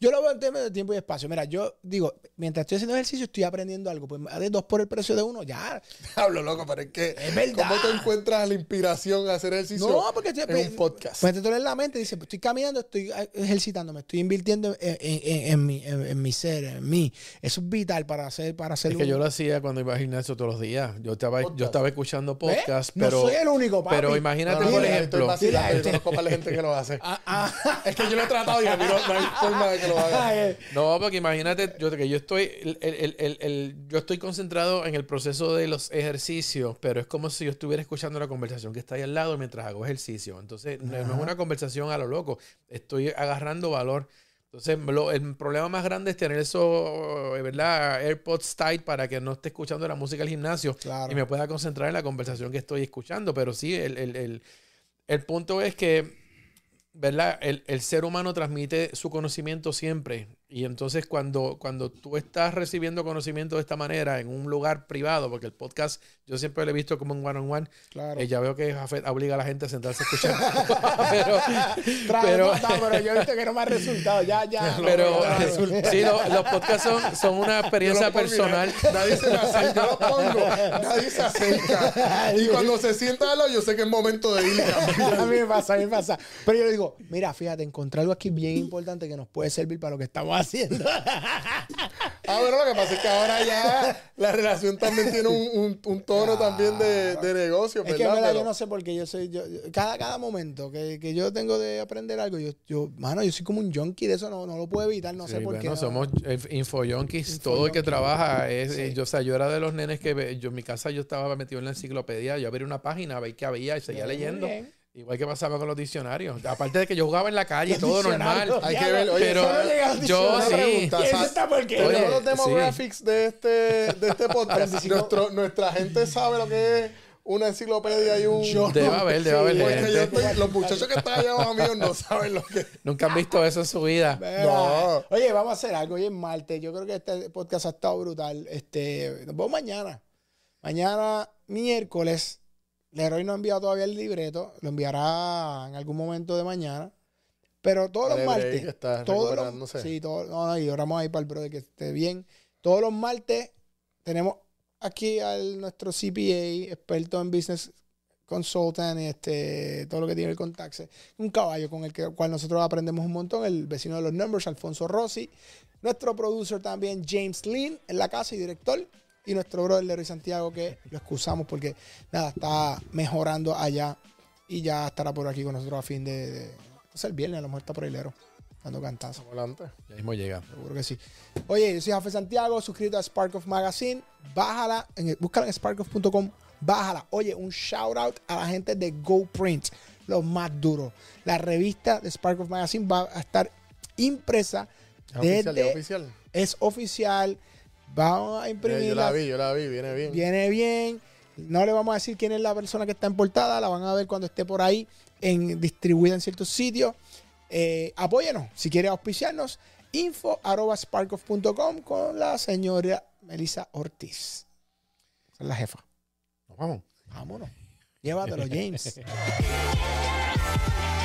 yo lo veo en términos de tiempo y espacio. Mira, yo digo, mientras estoy haciendo ejercicio, estoy aprendiendo algo. Pues de dos por el precio de uno, ya. Hablo loco, pero es que... Es verdad. ¿Cómo te encuentras la inspiración a hacer ejercicio No, porque estoy- en un podcast? Pues te en la mente y dices, pues, estoy caminando, estoy eh, ejercitándome, estoy invirtiendo en, en- en- en mi, en, mi ser, en mí. Eso es vital para hacer, para hacer Es que yo lo hacía cuando iba al gimnasio todos los días. Yo estaba, Podcast. yo estaba escuchando podcast, no pero, soy el único, papi. pero imagínate, No, no, por ejemplo, Estoy vacilando, Mira, yo conozco para la gente que lo hace. Ah, ah. Es que yo lo he tratado y a mí no, no hay, forma de que lo haga. No, porque imagínate, yo, que yo estoy, el- el- el- el- yo estoy concentrado en el proceso de los ejercicios, pero es como si yo estuviera escuchando la conversación que está ahí al lado mientras hago ejercicio. Entonces, no, no es una conversación a lo loco, estoy agarrando valor. Entonces, lo- el problema más grande es tener eso, eh, ¿verdad? AirPods tight para que no esté escuchando la música al gimnasio Claro. y me pueda concentrar en la conversación que estoy escuchando. Pero sí, el, el- el- el punto es que, ¿verdad? El, el ser humano transmite su conocimiento siempre. Y entonces cuando, cuando tú estás recibiendo conocimiento de esta manera en un lugar privado, porque el podcast yo siempre lo he visto como un one-on-one, Claro. eh, ya veo que Jafet obliga a la gente a sentarse a escuchar. pero, pero- no, pero yo he visto que no me ha resultado. Ya, ya. pero no, sí, lo- los podcasts son, son una experiencia personal. Nadie se me acerca, yo lo pongo, nadie se acerca. Y cuando se sienta al lado, yo sé que es momento de ir. A mí me pasa, a mí me pasa. Pero yo le digo, mira, fíjate, encontré algo aquí bien importante que nos puede servir para lo que estamos haciendo. Ah, bueno, lo que pasa es que ahora ya la relación también tiene un, un- un tono también de, de negocio, Es ¿verdad? que en verdad Pero- yo no sé por qué yo soy, yo, yo- cada, cada momento que, que yo tengo de aprender algo, yo, yo, mano, yo soy como un junkie de eso, no, no lo puedo evitar, no sé por bueno, qué. no. somos eh, info-junkies. Todo el que trabaja es. Sí. eh, yo, o sea, yo era de los nenes que ve- yo en mi casa yo estaba metido en la enciclopedia. Yo abría una página, veía qué había y seguía leyendo. bien. Igual que pasaba con los diccionarios. Aparte de que yo jugaba en la calle y todo normal. Hay que ver, oye, pero yo sí. los demographics de este, de este podcast. 45. Nuestro- nuestra gente sabe lo que es una enciclopedia y un... Yo- Debe haber, debe haber Sí, gente. estoy- los muchachos que están allá abajo míos no saben lo que Nunca han visto eso en su vida. Mira, No. Oye, vamos a hacer algo hoy es martes. Yo creo que este podcast ha estado brutal. Este, nos vemos mañana. Mañana, miércoles. Leroy no ha enviado todavía el libreto. Lo enviará en algún momento de mañana. Pero todos los Dale martes. está todos los, sí, todos, no, y ahora vamos a ir para el brother que esté bien. Todos los martes tenemos aquí al nuestro CPA, experto en business consultant, este, todo lo que tiene que ver con taxes. Un caballo con el que, cual nosotros aprendemos un montón, el vecino de los numbers, Alfonso Rossi. Nuestro producer también, James Lynn, en la casa y director. Y nuestro brother Leroy Santiago, que lo excusamos porque, nada, está mejorando allá. Y ya estará por aquí con nosotros a fin de... de no sé, el viernes, a lo mejor está por ahí, Lero, dando cantazo. Adelante. Ya mismo llega. Seguro que sí. Oye, yo soy Jafe Santiago, suscríbete a Spark of Magazine. Bájala, en el- búscala en sparkoff.com. Bájala. Oye, un shout out a la gente de GoPrint, los más duros. La revista de Spark of Magazine va a estar impresa Es oficial, es oficial. Es oficial. Vamos a Eh, imprimirla. yo la vi, yo la vi, viene bien. Viene bien. No le vamos a decir quién es la persona que está en portada. La van a ver cuando esté por ahí en, distribuida en ciertos sitios. Eh, apóyenos. Si quiere auspiciarnos, info arroba sparkoff.com con la señora Melissa Ortiz. Esa es la jefa. Nos vamos. Vámonos. Llévatelo, James.